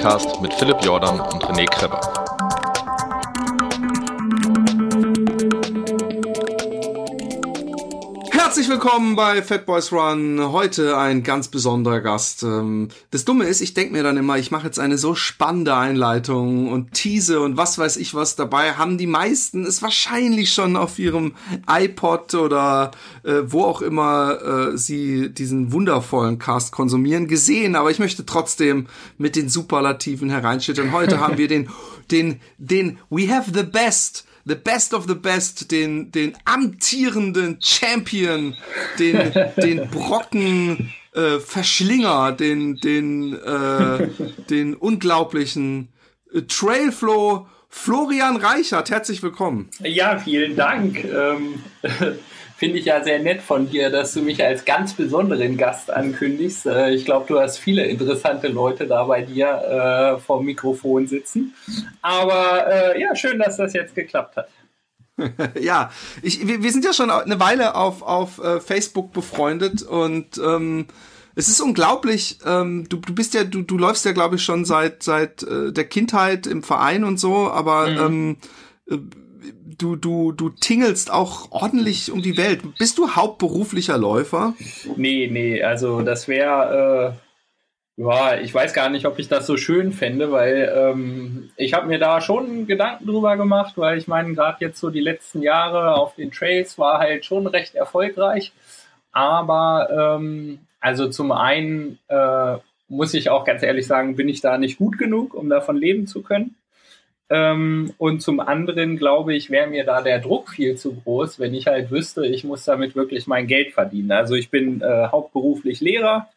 Joggingcast mit Philipp Jordan und René Kreber. Willkommen bei Fat Boys Run. Heute ein ganz besonderer Gast. Ähm, das Dumme ist, ich denke mir dann immer, ich mache jetzt eine so spannende Einleitung und Tease und was weiß ich was dabei. Haben die meisten es wahrscheinlich schon auf ihrem iPod oder äh, wo auch immer äh, sie diesen wundervollen Cast konsumieren gesehen. Aber ich möchte trotzdem mit den Superlativen hereinschütteln. Heute haben wir den, den, den We Have the Best the best of the best, den, den amtierenden Champion, den, den Brocken äh, Verschlinger, den, den, äh, den unglaublichen äh, Trailflow Florian Reichert. Herzlich willkommen. Ja, vielen Dank. Ähm, Finde ich ja sehr nett von dir, dass du mich als ganz besonderen Gast ankündigst. Äh, ich glaube, du hast viele interessante Leute da bei dir äh, vor Mikrofon sitzen. Aber äh, ja, schön, dass das jetzt geklappt hat. ja, ich, wir, wir, sind ja schon eine Weile auf, auf äh, Facebook befreundet und ähm, es ist unglaublich. Ähm, du, du bist ja, du, du läufst ja, glaube ich, schon seit seit äh, der Kindheit im Verein und so, aber mhm. ähm, äh, du, du, du tingelst auch ordentlich um die Welt. Bist du hauptberuflicher Läufer? Nee, nee, also das wäre, äh, ja, ich weiß gar nicht, ob ich das so schön fände, weil ähm, ich habe mir da schon Gedanken drüber gemacht, weil ich meine, gerade jetzt so die letzten Jahre auf den Trails war halt schon recht erfolgreich. Aber ähm, also zum einen äh, muss ich auch ganz ehrlich sagen, bin ich da nicht gut genug, um davon leben zu können. Ähm, und zum anderen glaube ich, wäre mir da der Druck viel zu groß, wenn ich halt wüsste, ich muss damit wirklich mein Geld verdienen. Also ich bin äh, hauptberuflich Lehrer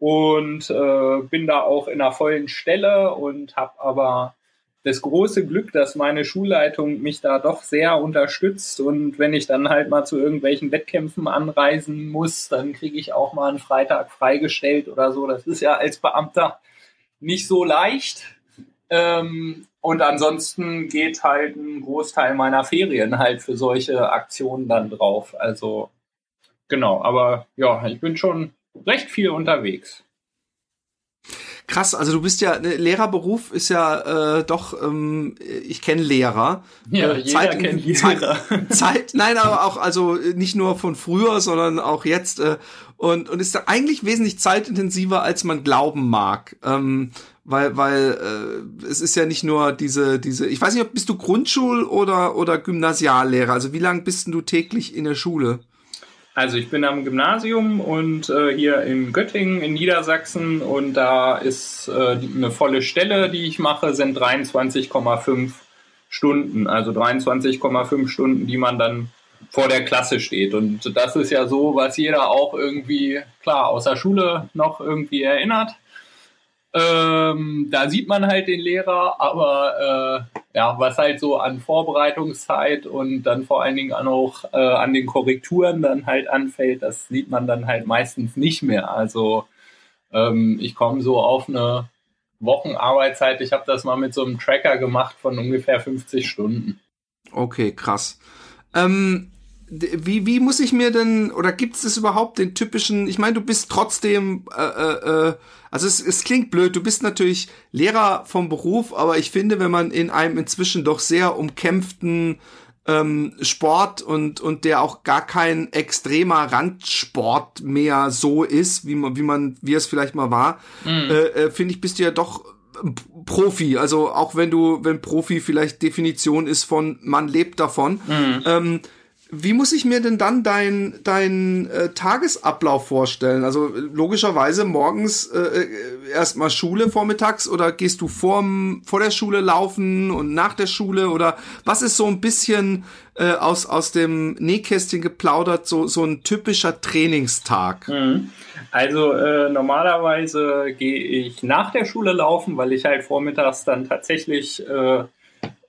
und äh, bin da auch in einer vollen Stelle und habe aber das große Glück, dass meine Schulleitung mich da doch sehr unterstützt und wenn ich dann halt mal zu irgendwelchen Wettkämpfen anreisen muss, dann kriege ich auch mal einen Freitag freigestellt oder so. Das ist ja als Beamter nicht so leicht. Ähm, und ansonsten geht halt ein Großteil meiner Ferien halt für solche Aktionen dann drauf. Also genau, aber ja, ich bin schon recht viel unterwegs. Krass, also du bist ja, ne, Lehrerberuf ist ja äh, doch, ähm, ich kenne Lehrer. Ja, äh, jeder Zeit, kennt Lehrer. Zeit, Zeit, nein, aber auch, also nicht nur von früher, sondern auch jetzt. Äh, und, und ist da eigentlich wesentlich zeitintensiver, als man glauben mag. Ähm, weil weil äh, es ist ja nicht nur diese diese ich weiß nicht ob bist du Grundschul oder oder Gymnasiallehrer also wie lange bist du täglich in der Schule also ich bin am Gymnasium und äh, hier in Göttingen in Niedersachsen und da ist äh, eine volle Stelle, die ich mache, sind 23,5 Stunden, also 23,5 Stunden, die man dann vor der Klasse steht. Und das ist ja so, was jeder auch irgendwie, klar, aus der Schule noch irgendwie erinnert. Ähm, da sieht man halt den Lehrer, aber äh, ja, was halt so an Vorbereitungszeit und dann vor allen Dingen auch äh, an den Korrekturen dann halt anfällt, das sieht man dann halt meistens nicht mehr. Also ähm, ich komme so auf eine Wochenarbeitszeit, ich habe das mal mit so einem Tracker gemacht von ungefähr 50 Stunden. Okay, krass. Ähm, wie, wie muss ich mir denn, oder gibt es überhaupt den typischen, ich meine, du bist trotzdem, äh, äh, äh, also es, es klingt blöd, du bist natürlich Lehrer vom Beruf, aber ich finde, wenn man in einem inzwischen doch sehr umkämpften ähm, Sport und, und der auch gar kein extremer Randsport mehr so ist, wie man, wie man, wie es vielleicht mal war, mhm. äh, äh, finde ich, bist du ja doch Profi, also auch wenn du, wenn Profi vielleicht Definition ist von man lebt davon, mhm. ähm, wie muss ich mir denn dann dein, dein äh, Tagesablauf vorstellen? Also logischerweise morgens äh, äh, erstmal Schule vormittags oder gehst du vorm, vor der Schule laufen und nach der Schule oder was ist so ein bisschen äh, aus, aus dem Nähkästchen geplaudert, so, so ein typischer Trainingstag? Mhm. Also äh, normalerweise gehe ich nach der Schule laufen, weil ich halt vormittags dann tatsächlich äh,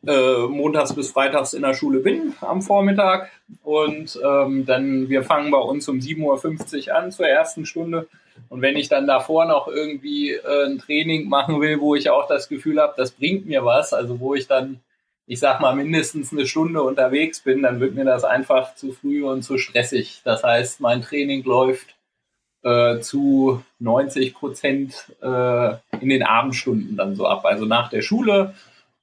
äh, montags bis freitags in der Schule bin am Vormittag. Und ähm, dann, wir fangen bei uns um 7.50 Uhr an zur ersten Stunde. Und wenn ich dann davor noch irgendwie äh, ein Training machen will, wo ich auch das Gefühl habe, das bringt mir was, also wo ich dann, ich sag mal, mindestens eine Stunde unterwegs bin, dann wird mir das einfach zu früh und zu stressig. Das heißt, mein Training läuft äh, zu 90 Prozent äh, in den Abendstunden dann so ab, also nach der Schule.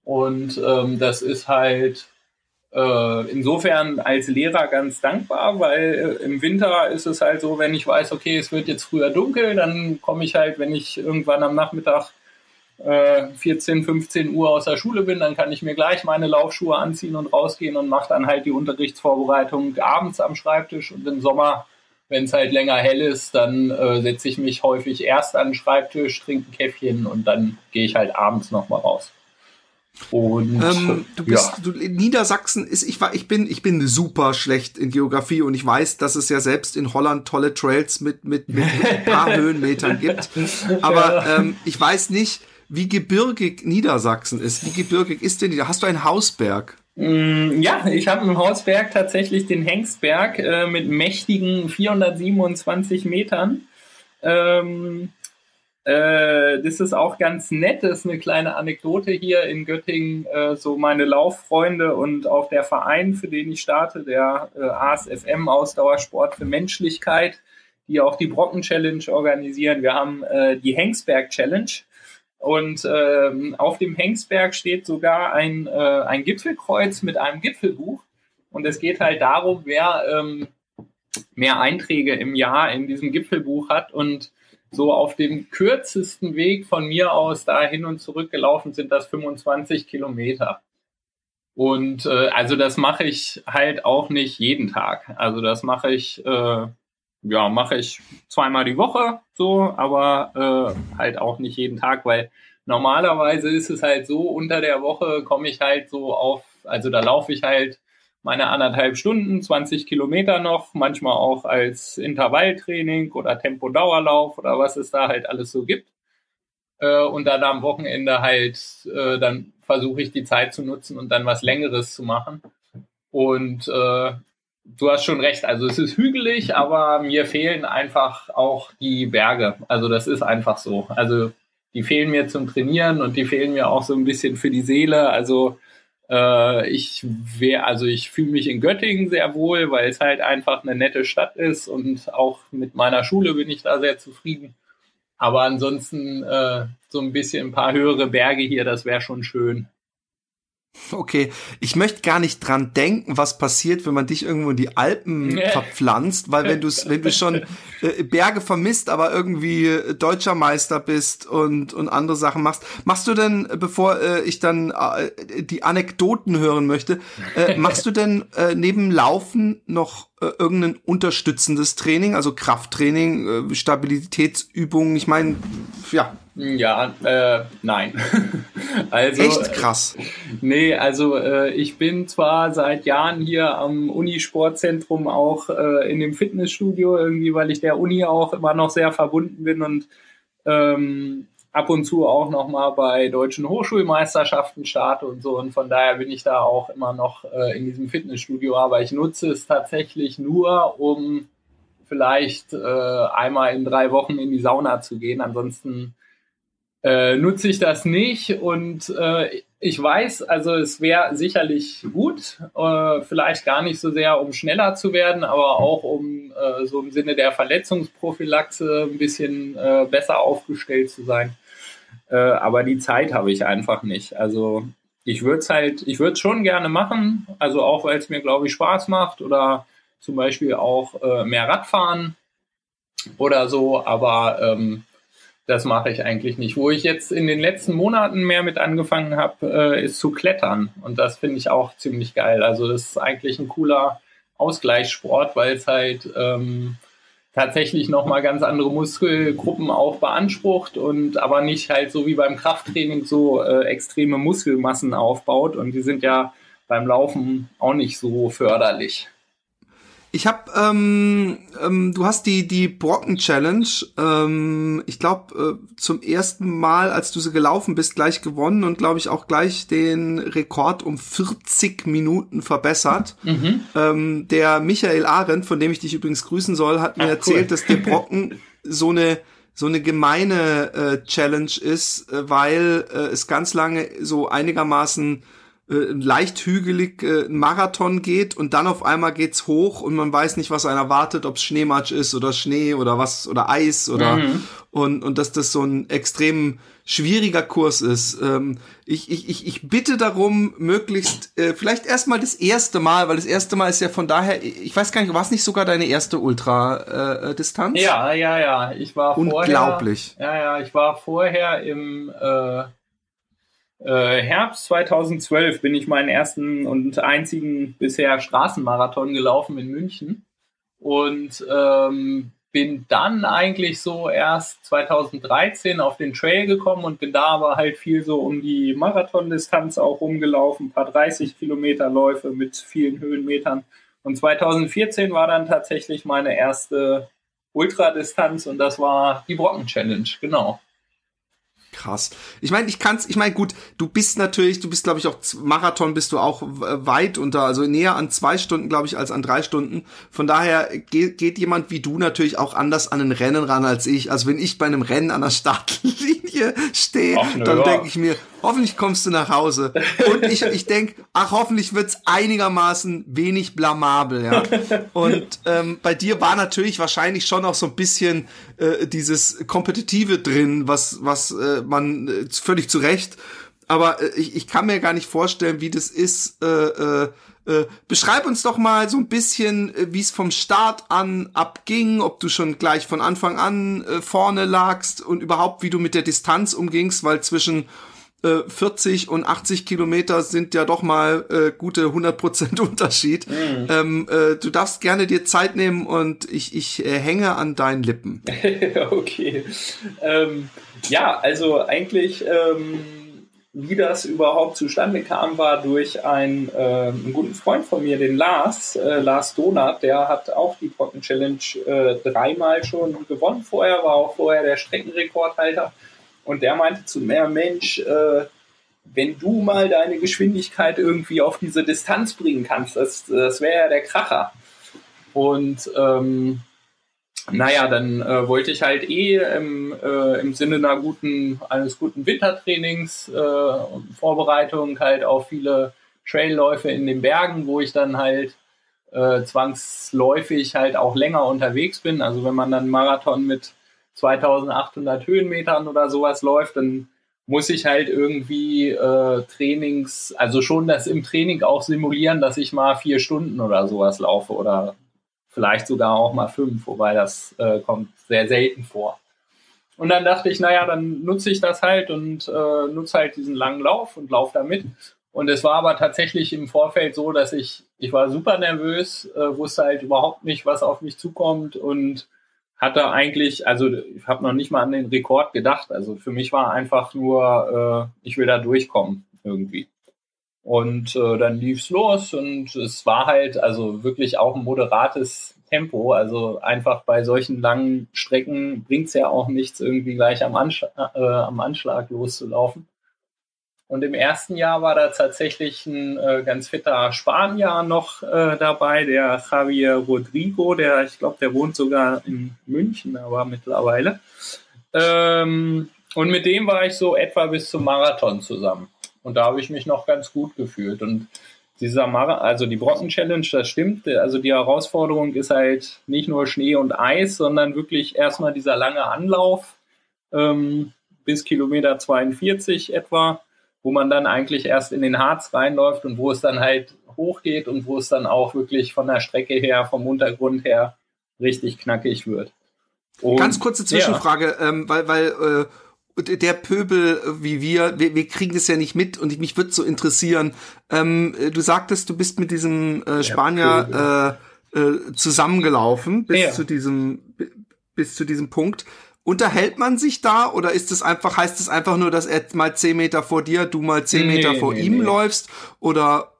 Und ähm, das ist halt äh, insofern als Lehrer ganz dankbar, weil äh, im Winter ist es halt so, wenn ich weiß, okay, es wird jetzt früher dunkel, dann komme ich halt, wenn ich irgendwann am Nachmittag 14, äh, 15 Uhr aus der Schule bin, dann kann ich mir gleich meine Laufschuhe anziehen und rausgehen und mache dann halt die Unterrichtsvorbereitung abends am Schreibtisch und im Sommer wenn es halt länger hell ist, dann äh, setze ich mich häufig erst an den Schreibtisch, trinke ein Käffchen und dann gehe ich halt abends nochmal raus. Und ähm, du bist, ja. du, Niedersachsen ist, ich war, ich bin, ich bin super schlecht in Geografie und ich weiß, dass es ja selbst in Holland tolle Trails mit mit, mit ein paar Höhenmetern gibt. Aber ähm, ich weiß nicht, wie gebirgig Niedersachsen ist. Wie gebirgig ist denn? Hast du einen Hausberg? Mm, ja, ich habe im Hausberg tatsächlich den Hengstberg äh, mit mächtigen 427 Metern. Ähm, äh, das ist auch ganz nett. Das ist eine kleine Anekdote hier in Göttingen. Äh, so meine Lauffreunde und auch der Verein, für den ich starte, der äh, ASFM Ausdauersport für Menschlichkeit, die auch die Brocken Challenge organisieren. Wir haben äh, die Hengstberg Challenge und ähm, auf dem Hengsberg steht sogar ein, äh, ein Gipfelkreuz mit einem Gipfelbuch. Und es geht halt darum, wer ähm, mehr Einträge im Jahr in diesem Gipfelbuch hat. Und so auf dem kürzesten Weg von mir aus da hin und zurück gelaufen sind das 25 Kilometer. Und äh, also das mache ich halt auch nicht jeden Tag. Also das mache ich äh, ja, mache ich zweimal die Woche so, aber äh, halt auch nicht jeden Tag, weil normalerweise ist es halt so, unter der Woche komme ich halt so auf, also da laufe ich halt meine anderthalb Stunden, 20 Kilometer noch, manchmal auch als Intervalltraining oder Tempodauerlauf oder was es da halt alles so gibt. Äh, und dann am Wochenende halt, äh, dann versuche ich die Zeit zu nutzen und dann was Längeres zu machen. Und äh, du hast schon recht. Also es ist hügelig, aber mir fehlen einfach auch die Berge. Also das ist einfach so. Also die fehlen mir zum Trainieren und die fehlen mir auch so ein bisschen für die Seele. Also ich wäre, also ich fühle mich in Göttingen sehr wohl, weil es halt einfach eine nette Stadt ist und auch mit meiner Schule bin ich da sehr zufrieden. Aber ansonsten äh, so ein bisschen ein paar höhere Berge hier, das wäre schon schön. Okay, ich möchte gar nicht dran denken, was passiert, wenn man dich irgendwo in die Alpen verpflanzt, weil wenn du wenn du schon äh, Berge vermisst, aber irgendwie äh, deutscher Meister bist und und andere Sachen machst, machst du denn, bevor äh, ich dann äh, die Anekdoten hören möchte, äh, machst du denn äh, neben Laufen noch äh, irgendein unterstützendes Training, also Krafttraining, äh, Stabilitätsübungen? Ich meine, ja, ja, äh, nein. also, Echt krass. Nee, also äh, ich bin zwar seit Jahren hier am Unisportzentrum auch äh, in dem Fitnessstudio, irgendwie, weil ich der Uni auch immer noch sehr verbunden bin und ähm, ab und zu auch noch mal bei deutschen Hochschulmeisterschaften starte und so. Und von daher bin ich da auch immer noch äh, in diesem Fitnessstudio. Aber ich nutze es tatsächlich nur, um vielleicht äh, einmal in drei Wochen in die Sauna zu gehen. Ansonsten äh, nutze ich das nicht und äh, ich weiß, also es wäre sicherlich gut, äh, vielleicht gar nicht so sehr, um schneller zu werden, aber auch um äh, so im Sinne der Verletzungsprophylaxe ein bisschen besser aufgestellt zu sein. Äh, aber die Zeit habe ich einfach nicht. Also ich würde es halt, ich würde es schon gerne machen, also auch weil es mir, glaube ich, Spaß macht oder zum Beispiel auch äh, mehr Radfahren oder so, aber ähm, das mache ich eigentlich nicht. Wo ich jetzt in den letzten Monaten mehr mit angefangen habe, äh, ist zu klettern. Und das finde ich auch ziemlich geil. Also das ist eigentlich ein cooler Ausgleichssport, weil es halt ähm, tatsächlich nochmal ganz andere Muskelgruppen auch beansprucht und aber nicht halt so wie beim Krafttraining so äh, extreme Muskelmassen aufbaut. Und die sind ja beim Laufen auch nicht so förderlich. Ich habe, ähm, ähm, du hast die die Brocken Challenge, ähm, ich glaube äh, zum ersten Mal, als du sie gelaufen bist, gleich gewonnen und glaube ich auch gleich den Rekord um 40 Minuten verbessert. Mhm. Ähm, der Michael Arendt, von dem ich dich übrigens grüßen soll, hat mir Ach, erzählt, cool. dass der Brocken so eine so eine gemeine äh, Challenge ist, äh, weil äh, es ganz lange so einigermaßen äh, leicht hügelig äh, Marathon geht und dann auf einmal geht's hoch und man weiß nicht, was einer wartet, ob es Schneematsch ist oder Schnee oder was oder Eis oder mhm. und und dass das so ein extrem schwieriger Kurs ist. Ähm, ich, ich, ich, ich bitte darum, möglichst äh, vielleicht erstmal das erste Mal, weil das erste Mal ist ja von daher, ich weiß gar nicht, war es nicht sogar deine erste Ultra-Distanz? Äh, ja, ja, ja. Ich war Unglaublich. Vorher, ja, ja, ich war vorher im äh, äh, Herbst 2012 bin ich meinen ersten und einzigen bisher Straßenmarathon gelaufen in München und ähm, bin dann eigentlich so erst 2013 auf den Trail gekommen und bin da aber halt viel so um die Marathondistanz auch rumgelaufen, ein paar 30 Kilometer Läufe mit vielen Höhenmetern. Und 2014 war dann tatsächlich meine erste Ultradistanz und das war die Brocken Challenge, genau. Krass. Ich meine, ich kann's, ich meine, gut, du bist natürlich, du bist, glaube ich, auch Marathon bist du auch weit unter, also näher an zwei Stunden, glaube ich, als an drei Stunden. Von daher geht, geht jemand wie du natürlich auch anders an ein Rennen ran als ich. Also wenn ich bei einem Rennen an der Startlinie stehe, dann denke ich mir, hoffentlich kommst du nach Hause. Und ich, ich denke, ach, hoffentlich wird's einigermaßen wenig blamabel, ja. Und ähm, bei dir war natürlich wahrscheinlich schon auch so ein bisschen äh, dieses Kompetitive drin, was, was äh, man äh, völlig zu Recht. Aber äh, ich, ich kann mir gar nicht vorstellen, wie das ist. Äh, äh, äh, beschreib uns doch mal so ein bisschen, äh, wie es vom Start an abging, ob du schon gleich von Anfang an äh, vorne lagst und überhaupt, wie du mit der Distanz umgingst, weil zwischen 40 äh, und 80 Kilometer sind ja doch mal äh, gute 100 Prozent Unterschied. Mhm. Ähm, äh, du darfst gerne dir Zeit nehmen und ich, ich äh, hänge an deinen Lippen. okay. Ähm, ja, also eigentlich, ähm, wie das überhaupt zustande kam, war durch einen, äh, einen guten Freund von mir, den Lars, äh, Lars Donat, der hat auch die Brocken Challenge äh, dreimal schon gewonnen vorher, war auch vorher der Streckenrekordhalter. Und der meinte zu mir, Mensch, äh, wenn du mal deine Geschwindigkeit irgendwie auf diese Distanz bringen kannst, das, das wäre ja der Kracher. Und ähm, naja, dann äh, wollte ich halt eh im, äh, im Sinne einer guten, eines guten Wintertrainings äh, Vorbereitung halt auf viele Trailläufe in den Bergen, wo ich dann halt äh, zwangsläufig halt auch länger unterwegs bin. Also wenn man dann Marathon mit 2800 Höhenmetern oder sowas läuft, dann muss ich halt irgendwie äh, Trainings, also schon das im Training auch simulieren, dass ich mal vier Stunden oder sowas laufe oder vielleicht sogar auch mal fünf, wobei das äh, kommt sehr selten vor. Und dann dachte ich, naja, dann nutze ich das halt und äh, nutze halt diesen langen Lauf und laufe damit. Und es war aber tatsächlich im Vorfeld so, dass ich, ich war super nervös, äh, wusste halt überhaupt nicht, was auf mich zukommt und hatte eigentlich, also ich habe noch nicht mal an den Rekord gedacht. Also für mich war einfach nur, äh, ich will da durchkommen irgendwie. Und äh, dann lief's los und es war halt also wirklich auch ein moderates Tempo. Also einfach bei solchen langen Strecken bringt's ja auch nichts, irgendwie gleich am, Ansch äh, am Anschlag loszulaufen. Und im ersten Jahr war da tatsächlich ein äh, ganz fitter Spanier noch äh, dabei, der Javier Rodrigo, der, ich glaube, der wohnt sogar in München, aber mittlerweile. Ähm, und mit dem war ich so etwa bis zum Marathon zusammen. Und da habe ich mich noch ganz gut gefühlt. Und dieser Marathon, also die Brocken Challenge, das stimmt. Also die Herausforderung ist halt nicht nur Schnee und Eis, sondern wirklich erstmal dieser lange Anlauf ähm, bis Kilometer 42 etwa wo man dann eigentlich erst in den Harz reinläuft und wo es dann halt hochgeht und wo es dann auch wirklich von der Strecke her, vom Untergrund her richtig knackig wird. Und, Ganz kurze Zwischenfrage, ja. ähm, weil, weil äh, der Pöbel wie wir, wir, wir kriegen das ja nicht mit und ich, mich würde so interessieren. Ähm, du sagtest, du bist mit diesem äh, Spanier äh, äh, zusammengelaufen bis ja. zu diesem bis zu diesem Punkt. Unterhält man sich da oder ist es einfach, heißt es einfach nur, dass er mal zehn Meter vor dir, du mal zehn nee, Meter vor nee, ihm nee. läufst? Oder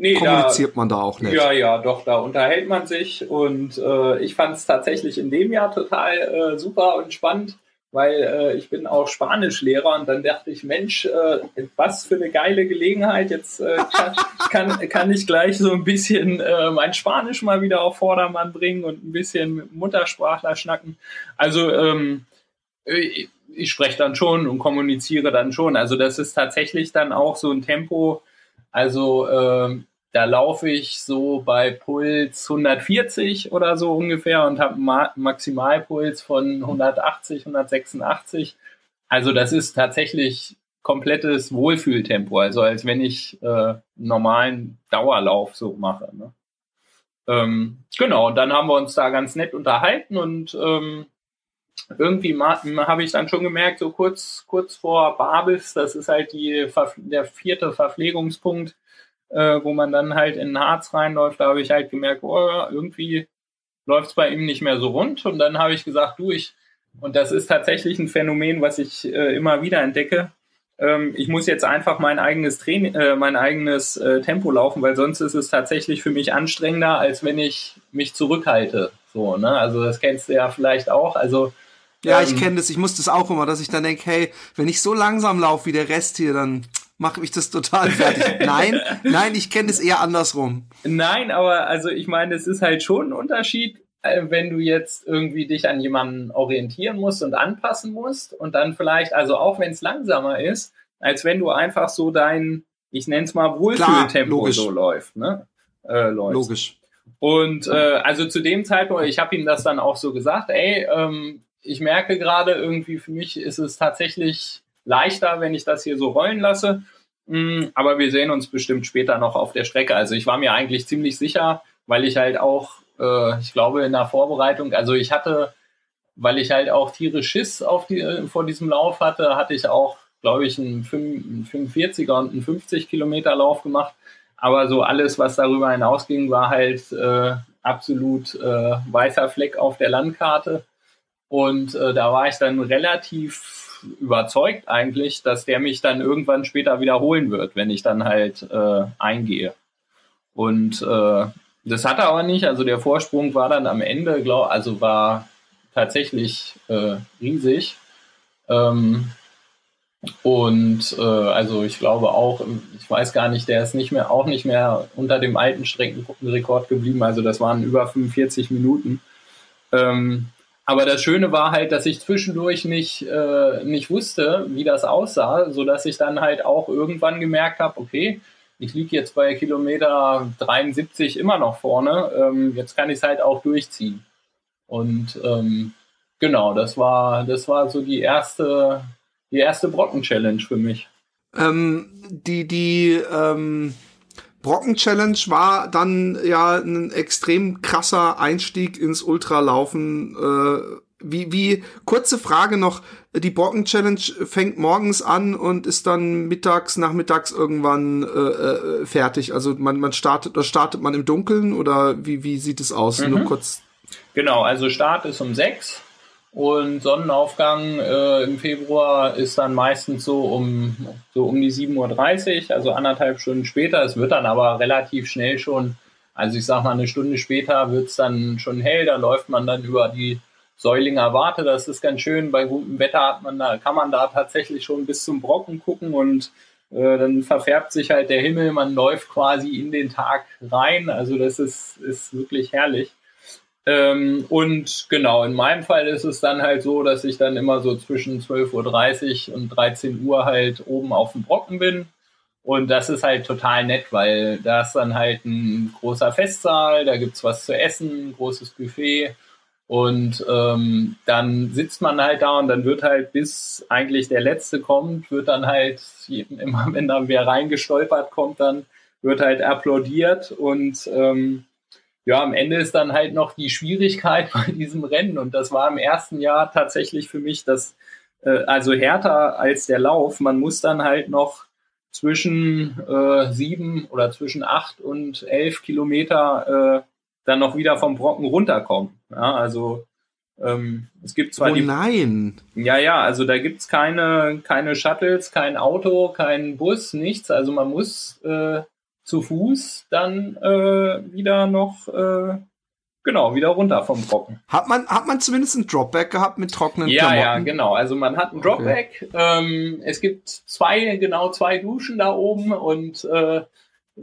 kommuniziert da, man da auch nicht? Ja, ja, doch, da unterhält man sich und äh, ich fand es tatsächlich in dem Jahr total äh, super und spannend weil äh, ich bin auch Spanischlehrer und dann dachte ich, Mensch, äh, was für eine geile Gelegenheit. Jetzt äh, kann, kann, ich gleich so ein bisschen äh, mein Spanisch mal wieder auf Vordermann bringen und ein bisschen Muttersprachler schnacken. Also ähm, ich, ich spreche dann schon und kommuniziere dann schon. Also das ist tatsächlich dann auch so ein Tempo, Also ähm, da laufe ich so bei Puls 140 oder so ungefähr und habe Ma Maximalpuls von 180, 186. Also das ist tatsächlich komplettes Wohlfühltempo, also als wenn ich äh, normalen Dauerlauf so mache. Ne? Ähm, genau, und dann haben wir uns da ganz nett unterhalten und ähm, irgendwie habe ich dann schon gemerkt, so kurz, kurz vor Babels, das ist halt die, der vierte Verpflegungspunkt, äh, wo man dann halt in den Harz reinläuft, da habe ich halt gemerkt, oh, irgendwie läuft es bei ihm nicht mehr so rund. Und dann habe ich gesagt, du, ich, und das ist tatsächlich ein Phänomen, was ich äh, immer wieder entdecke, ähm, ich muss jetzt einfach mein eigenes Training, äh, mein eigenes äh, Tempo laufen, weil sonst ist es tatsächlich für mich anstrengender, als wenn ich mich zurückhalte. So, ne? Also das kennst du ja vielleicht auch. Also ja, ich ähm, kenne das. Ich muss das auch immer, dass ich dann denke, hey, wenn ich so langsam laufe wie der Rest hier, dann mache mich das total fertig. nein, nein, ich kenne das eher andersrum. Nein, aber also ich meine, es ist halt schon ein Unterschied, äh, wenn du jetzt irgendwie dich an jemanden orientieren musst und anpassen musst und dann vielleicht, also auch wenn es langsamer ist, als wenn du einfach so dein, ich nenne es mal Wohlfühltempo so läuft, ne? Äh, läufst. Logisch. Und äh, also zu dem Zeitpunkt, ich habe ihm das dann auch so gesagt, ey, ähm, ich merke gerade irgendwie, für mich ist es tatsächlich leichter, wenn ich das hier so rollen lasse. Mm, aber wir sehen uns bestimmt später noch auf der Strecke. Also ich war mir eigentlich ziemlich sicher, weil ich halt auch, äh, ich glaube, in der Vorbereitung, also ich hatte, weil ich halt auch tierisch Schiss auf die, äh, vor diesem Lauf hatte, hatte ich auch, glaube ich, einen 45er und einen 50 Kilometer Lauf gemacht. Aber so alles, was darüber hinausging, war halt äh, absolut äh, weißer Fleck auf der Landkarte. Und äh, da war ich dann relativ überzeugt eigentlich, dass der mich dann irgendwann später wiederholen wird, wenn ich dann halt äh, eingehe. Und äh, das hat er aber nicht. Also der Vorsprung war dann am Ende, glaub, also war tatsächlich äh, riesig. Ähm, und äh, also ich glaube auch, ich weiß gar nicht, der ist nicht mehr, auch nicht mehr unter dem alten Streckenrekord geblieben. Also das waren über 45 Minuten. Ähm, aber das Schöne war halt, dass ich zwischendurch nicht, äh, nicht wusste, wie das aussah, so dass ich dann halt auch irgendwann gemerkt habe, okay, ich liege jetzt bei Kilometer 73 immer noch vorne, ähm, jetzt kann ich es halt auch durchziehen. Und ähm, genau, das war, das war so die erste, die erste Brocken-Challenge für mich. Ähm, die, die, ähm, Brocken-Challenge war dann ja ein extrem krasser Einstieg ins Ultralaufen. Äh, wie, wie, kurze Frage noch, die Brocken-Challenge fängt morgens an und ist dann mittags, nachmittags irgendwann äh, äh, fertig. Also man, man startet, oder startet man im Dunkeln oder wie, wie sieht es aus? Mhm. Nur kurz. Genau, also Start ist um sechs und Sonnenaufgang äh, im Februar ist dann meistens so um, so um die 7.30 Uhr, also anderthalb Stunden später. Es wird dann aber relativ schnell schon, also ich sag mal eine Stunde später wird es dann schon hell, da läuft man dann über die Säulinger Warte. Das ist ganz schön. Bei gutem Wetter hat man da, kann man da tatsächlich schon bis zum Brocken gucken und äh, dann verfärbt sich halt der Himmel, man läuft quasi in den Tag rein. Also das ist, ist wirklich herrlich. Ähm, und genau, in meinem Fall ist es dann halt so, dass ich dann immer so zwischen 12.30 Uhr und 13 Uhr halt oben auf dem Brocken bin. Und das ist halt total nett, weil da ist dann halt ein großer Festsaal, da gibt's was zu essen, ein großes Buffet. Und ähm, dann sitzt man halt da und dann wird halt, bis eigentlich der Letzte kommt, wird dann halt, immer wenn dann wer reingestolpert kommt, dann wird halt applaudiert und ähm, ja, am Ende ist dann halt noch die Schwierigkeit bei diesem Rennen und das war im ersten Jahr tatsächlich für mich das, äh, also härter als der Lauf. Man muss dann halt noch zwischen äh, sieben oder zwischen acht und elf Kilometer äh, dann noch wieder vom Brocken runterkommen. Ja, also ähm, es gibt zwar oh die, nein. Ja, ja, also da gibt's keine, keine Shuttles, kein Auto, kein Bus, nichts. Also man muss äh, zu Fuß dann äh, wieder noch äh, genau wieder runter vom Brocken. Hat man hat man zumindest ein Dropback gehabt mit trockenen ja, Klamotten? Ja, ja, genau. Also man hat ein Dropback. Okay. Ähm, es gibt zwei genau zwei Duschen da oben und äh,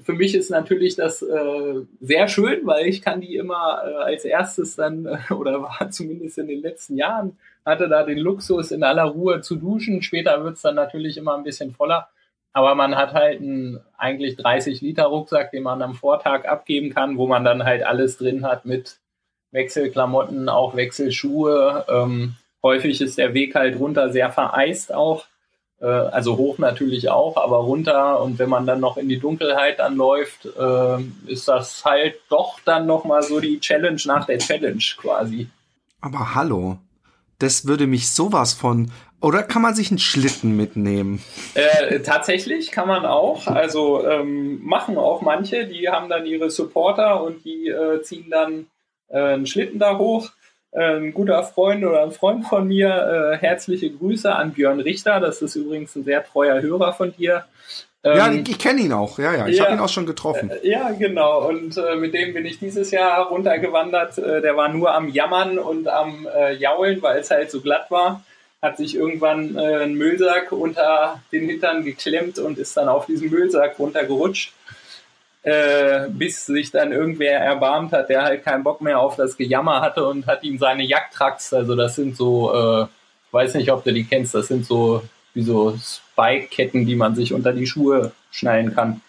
für mich ist natürlich das äh, sehr schön, weil ich kann die immer äh, als erstes dann äh, oder war zumindest in den letzten Jahren hatte da den Luxus in aller Ruhe zu duschen. Später wird's dann natürlich immer ein bisschen voller. Aber man hat halt einen eigentlich 30 Liter Rucksack, den man am Vortag abgeben kann, wo man dann halt alles drin hat mit Wechselklamotten, auch Wechselschuhe. Ähm, häufig ist der Weg halt runter sehr vereist auch. Äh, also hoch natürlich auch, aber runter. Und wenn man dann noch in die Dunkelheit dann läuft, äh, ist das halt doch dann nochmal so die Challenge nach der Challenge quasi. Aber hallo, das würde mich sowas von. Oder kann man sich einen Schlitten mitnehmen? Äh, tatsächlich kann man auch. Also ähm, machen auch manche, die haben dann ihre Supporter und die äh, ziehen dann äh, einen Schlitten da hoch. Ein guter Freund oder ein Freund von mir, äh, herzliche Grüße an Björn Richter. Das ist übrigens ein sehr treuer Hörer von dir. Ähm, ja, ich, ich kenne ihn auch. Ja, ja, ich ja, habe ihn auch schon getroffen. Äh, ja, genau. Und äh, mit dem bin ich dieses Jahr runtergewandert. Äh, der war nur am Jammern und am äh, Jaulen, weil es halt so glatt war. Hat sich irgendwann äh, einen Müllsack unter den Hintern geklemmt und ist dann auf diesen Müllsack runtergerutscht. Äh, bis sich dann irgendwer erbarmt hat, der halt keinen Bock mehr auf das Gejammer hatte und hat ihm seine Jagdtracks, also das sind so, äh, weiß nicht, ob du die kennst, das sind so wie so Spike-Ketten, die man sich unter die Schuhe schnallen kann.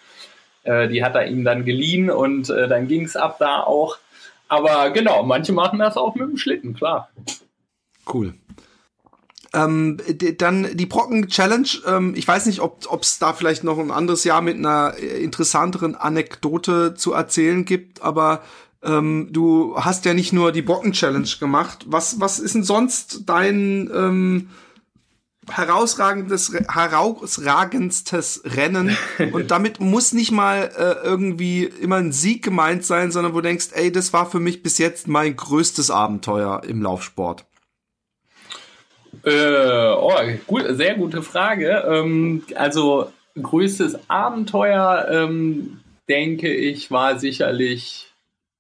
Äh, die hat er ihm dann geliehen und äh, dann ging es ab da auch. Aber genau, manche machen das auch mit dem Schlitten, klar. Cool. Ähm, dann die Brocken Challenge. Ähm, ich weiß nicht, ob es da vielleicht noch ein anderes Jahr mit einer äh, interessanteren Anekdote zu erzählen gibt, aber ähm, du hast ja nicht nur die Brocken Challenge gemacht. Was, was ist denn sonst dein ähm, herausragendes, herausragendstes Rennen und damit muss nicht mal äh, irgendwie immer ein Sieg gemeint sein, sondern wo du denkst, ey, das war für mich bis jetzt mein größtes Abenteuer im Laufsport. Äh, oh, gut, sehr gute Frage. Ähm, also größtes Abenteuer, ähm, denke ich, war sicherlich,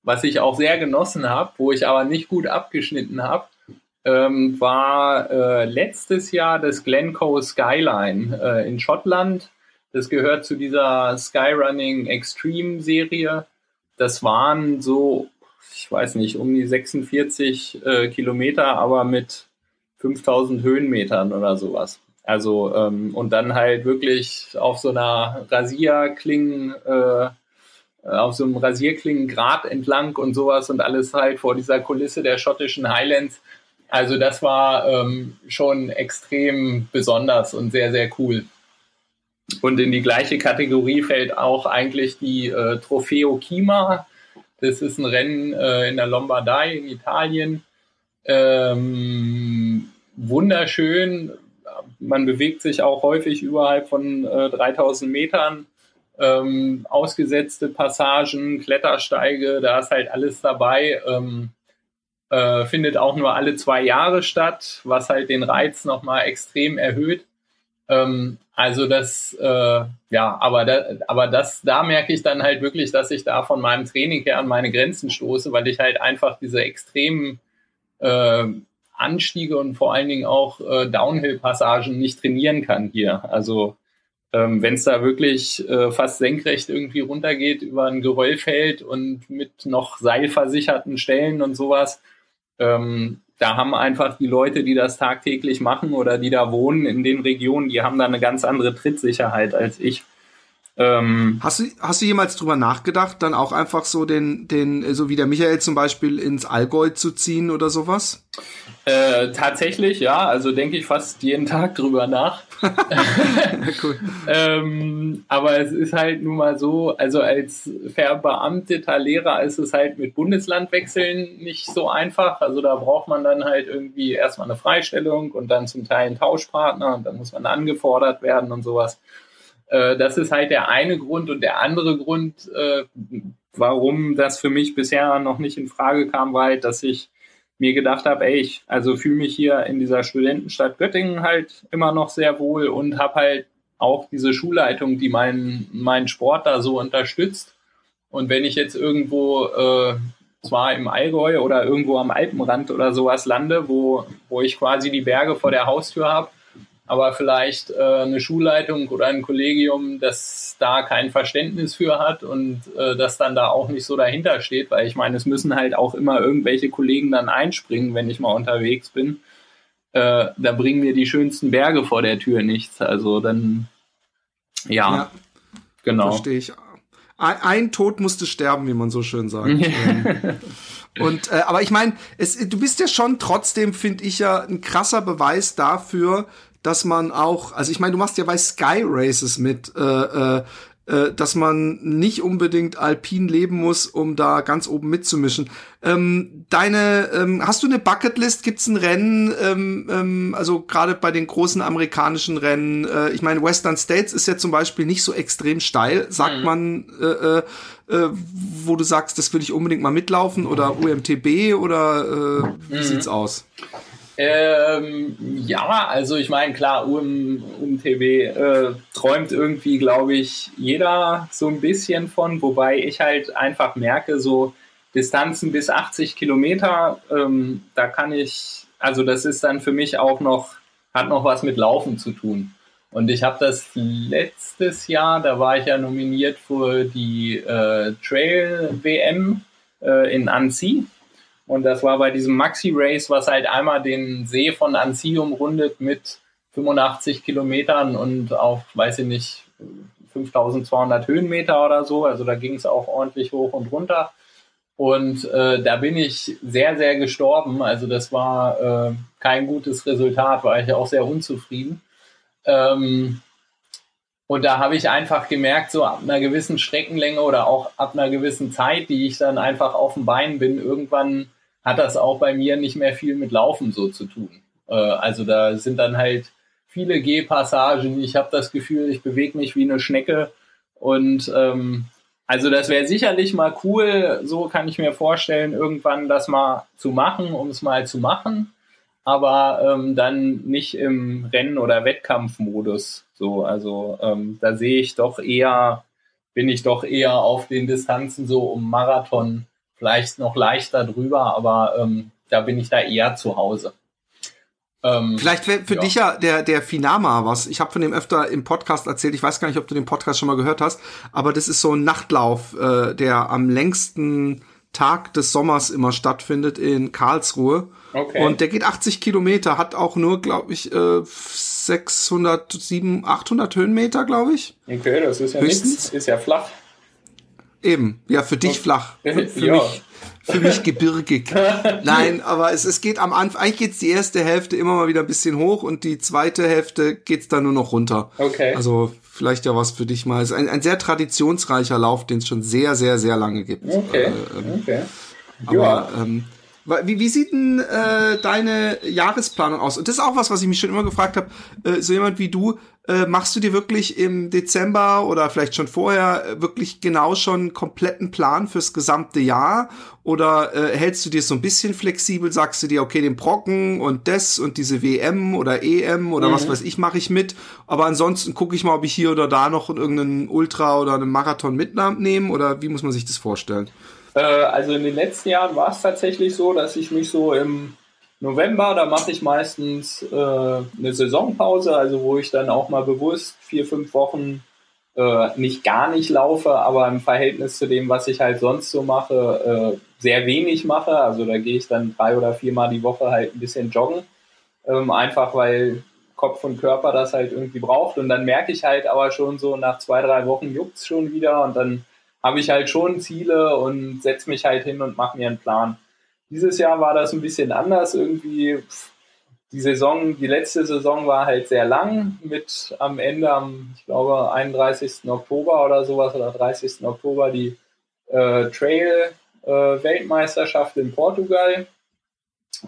was ich auch sehr genossen habe, wo ich aber nicht gut abgeschnitten habe ähm, war äh, letztes Jahr das Glencoe Skyline äh, in Schottland. Das gehört zu dieser Skyrunning Extreme Serie. Das waren so, ich weiß nicht, um die 46 äh, Kilometer, aber mit 5000 Höhenmetern oder sowas. Also, ähm, und dann halt wirklich auf so einer Rasierklingen, äh, auf so einem Rasierklingengrad entlang und sowas und alles halt vor dieser Kulisse der schottischen Highlands. Also das war ähm, schon extrem besonders und sehr, sehr cool. Und in die gleiche Kategorie fällt auch eigentlich die äh, Trofeo Kima. Das ist ein Rennen äh, in der Lombardei in Italien. Ähm, wunderschön. Man bewegt sich auch häufig überhalb von äh, 3000 Metern. Ähm, ausgesetzte Passagen, Klettersteige, da ist halt alles dabei. Ähm, äh, findet auch nur alle zwei Jahre statt, was halt den Reiz nochmal extrem erhöht. Ähm, also das, äh, ja, aber, da, aber das, da merke ich dann halt wirklich, dass ich da von meinem Training her an meine Grenzen stoße, weil ich halt einfach diese extremen äh, Anstiege und vor allen Dingen auch äh, Downhill-Passagen nicht trainieren kann hier. Also ähm, wenn es da wirklich äh, fast senkrecht irgendwie runtergeht über ein Geröllfeld und mit noch seilversicherten Stellen und sowas, ähm, da haben einfach die Leute, die das tagtäglich machen oder die da wohnen in den Regionen, die haben da eine ganz andere Trittsicherheit als ich. Ähm, hast, du, hast du jemals drüber nachgedacht, dann auch einfach so den, den, so wie der Michael zum Beispiel ins Allgäu zu ziehen oder sowas? Äh, tatsächlich, ja, also denke ich fast jeden Tag drüber nach. cool. ähm, aber es ist halt nun mal so, also als verbeamteter Lehrer ist es halt mit Bundeslandwechseln nicht so einfach. Also da braucht man dann halt irgendwie erstmal eine Freistellung und dann zum Teil einen Tauschpartner und dann muss man angefordert werden und sowas. Äh, das ist halt der eine Grund und der andere Grund, äh, warum das für mich bisher noch nicht in Frage kam, war halt, dass ich mir gedacht habe, ey, ich also fühle mich hier in dieser Studentenstadt Göttingen halt immer noch sehr wohl und habe halt auch diese Schulleitung, die meinen meinen Sport da so unterstützt. Und wenn ich jetzt irgendwo äh, zwar im Allgäu oder irgendwo am Alpenrand oder sowas lande, wo, wo ich quasi die Berge vor der Haustür habe, aber vielleicht äh, eine Schulleitung oder ein Kollegium, das da kein Verständnis für hat und äh, das dann da auch nicht so dahinter steht, weil ich meine, es müssen halt auch immer irgendwelche Kollegen dann einspringen, wenn ich mal unterwegs bin. Äh, da bringen mir die schönsten Berge vor der Tür nichts. Also dann Ja, ja. genau. Verstehe ich. Ein, ein, Tod musste sterben, wie man so schön sagt. Ähm, und äh, aber ich meine, du bist ja schon trotzdem, finde ich ja, ein krasser Beweis dafür, dass man auch, also ich meine, du machst ja bei Sky Races mit, äh, äh, äh, dass man nicht unbedingt alpin leben muss, um da ganz oben mitzumischen. Ähm, deine, ähm, hast du eine Bucketlist? Gibt's ein Rennen? Ähm, ähm, also gerade bei den großen amerikanischen Rennen. Äh, ich meine, Western States ist ja zum Beispiel nicht so extrem steil, sagt mhm. man. Äh, äh, äh, wo du sagst, das will ich unbedingt mal mitlaufen oder UMTB oder äh, wie mhm. sieht's aus? Ähm, ja, also ich meine, klar, UM, UMTB äh, träumt irgendwie, glaube ich, jeder so ein bisschen von, wobei ich halt einfach merke, so Distanzen bis 80 Kilometer, ähm, da kann ich, also das ist dann für mich auch noch, hat noch was mit Laufen zu tun. Und ich habe das letztes Jahr, da war ich ja nominiert für die äh, Trail WM äh, in Annecy und das war bei diesem Maxi-Race, was halt einmal den See von Annecy umrundet mit 85 Kilometern und auf, weiß ich nicht, 5200 Höhenmeter oder so. Also da ging es auch ordentlich hoch und runter. Und äh, da bin ich sehr, sehr gestorben. Also das war äh, kein gutes Resultat, war ich auch sehr unzufrieden. Ähm, und da habe ich einfach gemerkt, so ab einer gewissen Streckenlänge oder auch ab einer gewissen Zeit, die ich dann einfach auf dem Bein bin, irgendwann hat das auch bei mir nicht mehr viel mit Laufen so zu tun. Äh, also da sind dann halt viele Gehpassagen. Ich habe das Gefühl, ich bewege mich wie eine Schnecke. Und ähm, also das wäre sicherlich mal cool, so kann ich mir vorstellen, irgendwann das mal zu machen, um es mal zu machen. Aber ähm, dann nicht im Rennen- oder Wettkampfmodus. So, also ähm, da sehe ich doch eher, bin ich doch eher auf den Distanzen so um Marathon vielleicht noch leichter drüber, aber ähm, da bin ich da eher zu Hause. Ähm, Vielleicht wäre für ja. dich ja der, der Finama was. Ich habe von dem öfter im Podcast erzählt. Ich weiß gar nicht, ob du den Podcast schon mal gehört hast, aber das ist so ein Nachtlauf, äh, der am längsten Tag des Sommers immer stattfindet in Karlsruhe. Okay. Und der geht 80 Kilometer, hat auch nur, glaube ich, äh, 600, 700, 800 Höhenmeter, glaube ich. Okay, das ist ja Höchstens. nichts, ist ja flach. Eben, ja, für dich flach. Für, für ja. mich für mich gebirgig. Nein, aber es, es geht am Anfang, eigentlich geht's die erste Hälfte immer mal wieder ein bisschen hoch und die zweite Hälfte geht's dann nur noch runter. Okay. Also vielleicht ja was für dich mal. Es ist ein, ein sehr traditionsreicher Lauf, den es schon sehr, sehr, sehr lange gibt. Okay. Äh, ähm, okay. Aber, ja. Ähm, wie, wie sieht denn äh, deine Jahresplanung aus? Und das ist auch was, was ich mich schon immer gefragt habe. Äh, so jemand wie du, äh, machst du dir wirklich im Dezember oder vielleicht schon vorher äh, wirklich genau schon einen kompletten Plan fürs gesamte Jahr? Oder äh, hältst du dir so ein bisschen flexibel, sagst du dir, okay, den Brocken und das und diese WM oder EM oder mhm. was weiß ich, mache ich mit. Aber ansonsten gucke ich mal, ob ich hier oder da noch irgendeinen Ultra oder einen Marathon mitnehme oder wie muss man sich das vorstellen? Äh, also in den letzten Jahren war es tatsächlich so, dass ich mich so im November, da mache ich meistens äh, eine Saisonpause, also wo ich dann auch mal bewusst vier, fünf Wochen äh, nicht gar nicht laufe, aber im Verhältnis zu dem, was ich halt sonst so mache, äh, sehr wenig mache. Also da gehe ich dann drei oder viermal die Woche halt ein bisschen joggen, ähm, einfach weil Kopf und Körper das halt irgendwie braucht. Und dann merke ich halt aber schon so, nach zwei, drei Wochen juckt's schon wieder und dann habe ich halt schon Ziele und setze mich halt hin und mache mir einen Plan. Dieses Jahr war das ein bisschen anders. Irgendwie die Saison, die letzte Saison war halt sehr lang mit am Ende am, ich glaube, 31. Oktober oder sowas oder 30. Oktober die äh, Trail äh, in Portugal.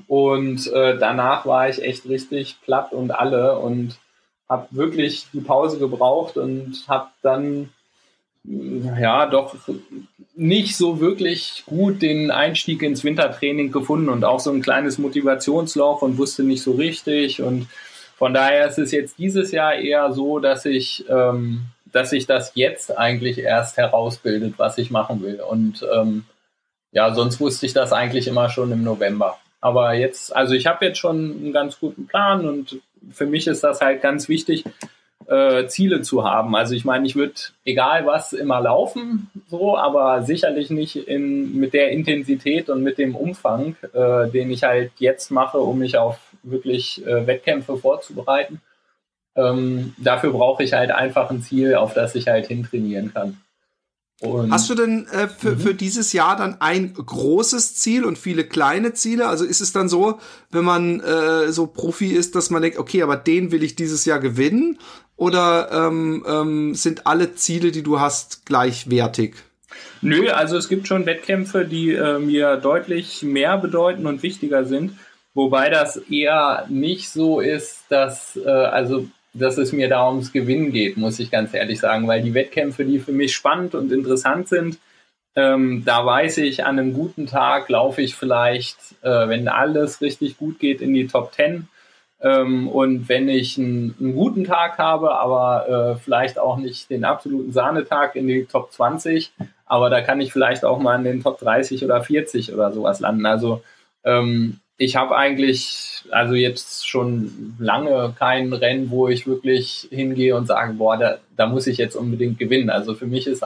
Und äh, danach war ich echt richtig platt und alle und habe wirklich die Pause gebraucht und habe dann ja, doch nicht so wirklich gut den Einstieg ins Wintertraining gefunden und auch so ein kleines Motivationsloch und wusste nicht so richtig. Und von daher ist es jetzt dieses Jahr eher so, dass ich, ähm, dass sich das jetzt eigentlich erst herausbildet, was ich machen will. Und ähm, ja, sonst wusste ich das eigentlich immer schon im November. Aber jetzt, also ich habe jetzt schon einen ganz guten Plan und für mich ist das halt ganz wichtig, äh, Ziele zu haben. Also ich meine, ich würde egal was immer laufen, so, aber sicherlich nicht in, mit der Intensität und mit dem Umfang, äh, den ich halt jetzt mache, um mich auf wirklich äh, Wettkämpfe vorzubereiten. Ähm, dafür brauche ich halt einfach ein Ziel, auf das ich halt hintrainieren kann. Und Hast du denn äh, für, mhm. für dieses Jahr dann ein großes Ziel und viele kleine Ziele? Also ist es dann so, wenn man äh, so Profi ist, dass man denkt, okay, aber den will ich dieses Jahr gewinnen? Oder ähm, ähm, sind alle Ziele, die du hast, gleichwertig? Nö, also es gibt schon Wettkämpfe, die äh, mir deutlich mehr bedeuten und wichtiger sind. Wobei das eher nicht so ist, dass, äh, also dass es mir da ums Gewinnen geht, muss ich ganz ehrlich sagen, weil die Wettkämpfe, die für mich spannend und interessant sind, ähm, da weiß ich, an einem guten Tag laufe ich vielleicht, äh, wenn alles richtig gut geht, in die Top 10. Ähm, und wenn ich einen, einen, guten Tag habe, aber äh, vielleicht auch nicht den absoluten Sahnetag in die Top 20, aber da kann ich vielleicht auch mal in den Top 30 oder 40 oder sowas landen. Also ähm, ich habe eigentlich, also jetzt schon lange kein Rennen, wo ich wirklich hingehe und sage, boah, da, da muss ich jetzt unbedingt gewinnen. Also für mich ist,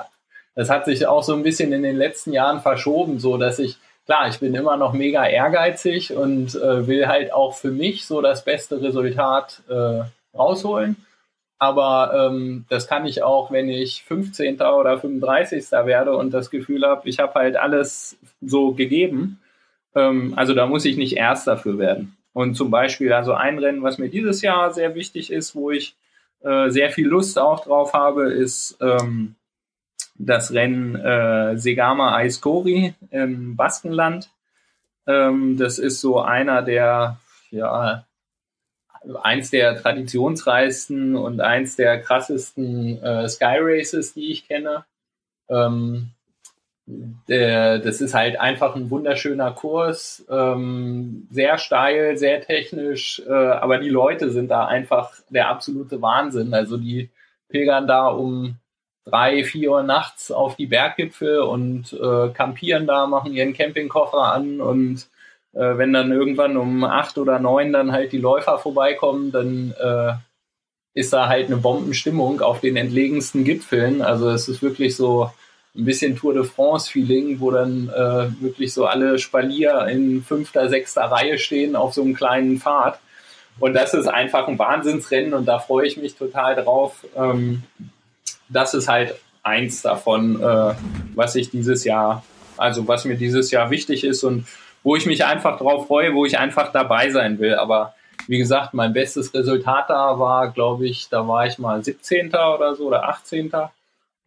das hat sich auch so ein bisschen in den letzten Jahren verschoben, so dass ich, klar, ich bin immer noch mega ehrgeizig und äh, will halt auch für mich so das beste Resultat äh, rausholen. Aber ähm, das kann ich auch, wenn ich 15. oder 35. werde und das Gefühl habe, ich habe halt alles so gegeben ähm, also da muss ich nicht erst dafür werden. Und zum Beispiel, also ein Rennen, was mir dieses Jahr sehr wichtig ist, wo ich äh, sehr viel Lust auch drauf habe, ist ähm, das Rennen äh, Segama Aiskori im Baskenland. Ähm, das ist so einer der, ja, eins der traditionsreichsten und eins der krassesten äh, Sky Races, die ich kenne. Ähm, äh, das ist halt einfach ein wunderschöner Kurs, ähm, sehr steil, sehr technisch, äh, aber die Leute sind da einfach der absolute Wahnsinn. Also die pilgern da um drei, vier Uhr nachts auf die Berggipfel und äh, campieren da, machen ihren Campingkoffer an und äh, wenn dann irgendwann um acht oder neun dann halt die Läufer vorbeikommen, dann äh, ist da halt eine Bombenstimmung auf den entlegensten Gipfeln. Also es ist wirklich so, ein bisschen Tour de France-Feeling, wo dann äh, wirklich so alle Spalier in fünfter, sechster Reihe stehen auf so einem kleinen Pfad. Und das ist einfach ein Wahnsinnsrennen und da freue ich mich total drauf. Ähm, das ist halt eins davon, äh, was ich dieses Jahr, also was mir dieses Jahr wichtig ist und wo ich mich einfach drauf freue, wo ich einfach dabei sein will. Aber wie gesagt, mein bestes Resultat da war, glaube ich, da war ich mal 17. oder so oder 18.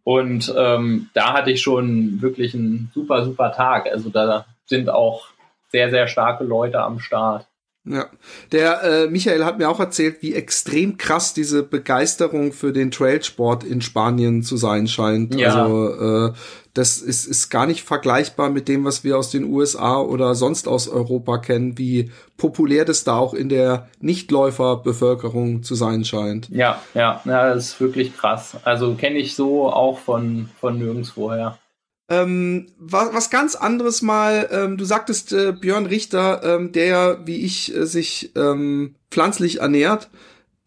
Und ähm, da hatte ich schon wirklich einen super, super Tag. Also da sind auch sehr, sehr starke Leute am Start. Ja, der äh, Michael hat mir auch erzählt, wie extrem krass diese Begeisterung für den Trailsport in Spanien zu sein scheint. Ja. Also äh, das ist, ist gar nicht vergleichbar mit dem, was wir aus den USA oder sonst aus Europa kennen, wie populär das da auch in der Nichtläuferbevölkerung zu sein scheint. Ja, ja, ja, das ist wirklich krass. Also kenne ich so auch von, von nirgendwoher. Ähm, was, was ganz anderes mal, ähm, du sagtest äh, Björn Richter, ähm, der, wie ich, äh, sich ähm, pflanzlich ernährt.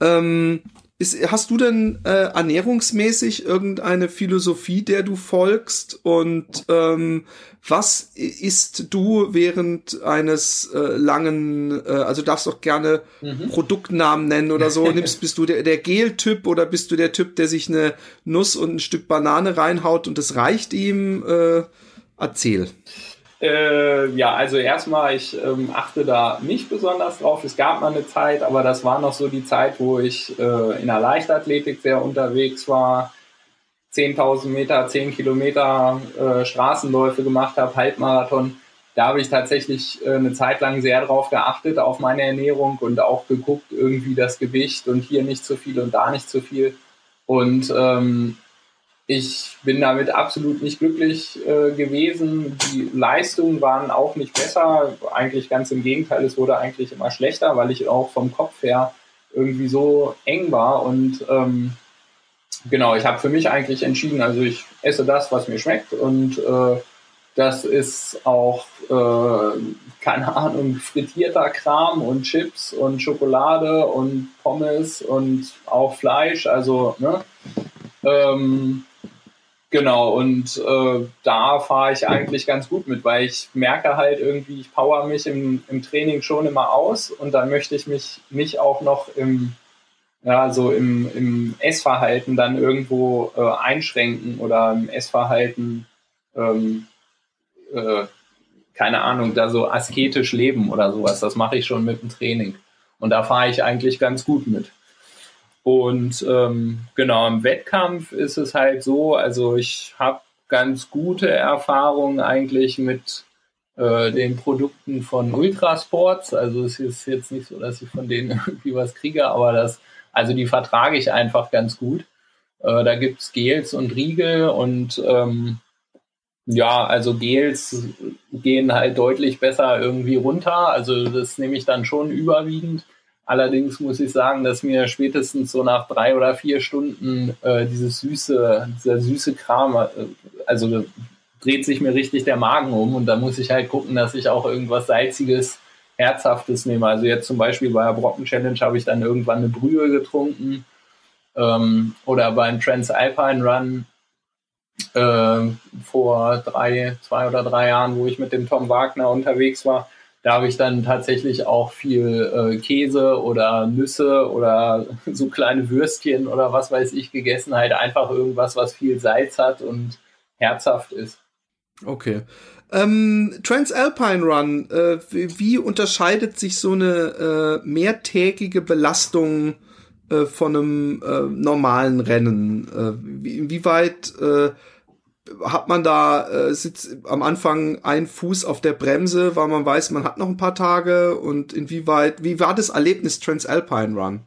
Ähm, ist, hast du denn äh, ernährungsmäßig irgendeine Philosophie, der du folgst? Und ähm, was isst du während eines äh, langen, äh, also darfst auch gerne mhm. Produktnamen nennen oder so? Nimmst, bist du der, der Gel-Typ oder bist du der Typ, der sich eine Nuss und ein Stück Banane reinhaut und das reicht ihm? Äh, erzähl. Äh, ja, also erstmal, ich ähm, achte da nicht besonders drauf. Es gab mal eine Zeit, aber das war noch so die Zeit, wo ich äh, in der Leichtathletik sehr unterwegs war. 10.000 Meter, 10 Kilometer äh, Straßenläufe gemacht habe, Halbmarathon. Da habe ich tatsächlich äh, eine Zeit lang sehr drauf geachtet, auf meine Ernährung und auch geguckt, irgendwie das Gewicht und hier nicht zu viel und da nicht zu viel. Und ähm, ich bin damit absolut nicht glücklich äh, gewesen. Die Leistungen waren auch nicht besser. Eigentlich ganz im Gegenteil, es wurde eigentlich immer schlechter, weil ich auch vom Kopf her irgendwie so eng war. Und ähm, genau, ich habe für mich eigentlich entschieden, also ich esse das, was mir schmeckt. Und äh, das ist auch, äh, keine Ahnung, frittierter Kram und Chips und Schokolade und Pommes und auch Fleisch. Also, ne? Ähm, Genau, und äh, da fahre ich eigentlich ganz gut mit, weil ich merke halt irgendwie, ich power mich im, im Training schon immer aus und dann möchte ich mich nicht auch noch im, ja, so im, im Essverhalten dann irgendwo äh, einschränken oder im Essverhalten, ähm, äh, keine Ahnung, da so asketisch leben oder sowas. Das mache ich schon mit dem Training. Und da fahre ich eigentlich ganz gut mit. Und ähm, genau, im Wettkampf ist es halt so, also ich habe ganz gute Erfahrungen eigentlich mit äh, den Produkten von Ultrasports. Also es ist jetzt nicht so, dass ich von denen irgendwie was kriege, aber das also die vertrage ich einfach ganz gut. Äh, da gibt's Gels und Riegel und ähm, ja, also Gels gehen halt deutlich besser irgendwie runter. Also das nehme ich dann schon überwiegend. Allerdings muss ich sagen, dass mir spätestens so nach drei oder vier Stunden äh, dieses süße, dieser süße Kram, äh, also dreht sich mir richtig der Magen um und da muss ich halt gucken, dass ich auch irgendwas Salziges Herzhaftes nehme. Also jetzt zum Beispiel bei der Brocken Challenge habe ich dann irgendwann eine Brühe getrunken ähm, oder beim Transalpine Run äh, vor drei, zwei oder drei Jahren, wo ich mit dem Tom Wagner unterwegs war, da habe ich dann tatsächlich auch viel äh, Käse oder Nüsse oder so kleine Würstchen oder was weiß ich gegessen, halt einfach irgendwas, was viel Salz hat und herzhaft ist. Okay. Ähm, Transalpine Run, äh, wie unterscheidet sich so eine äh, mehrtägige Belastung äh, von einem äh, normalen Rennen? Äh, inwieweit äh, hat man da äh, sitzt am Anfang ein Fuß auf der Bremse, weil man weiß, man hat noch ein paar Tage und inwieweit, wie war das Erlebnis Transalpine Run?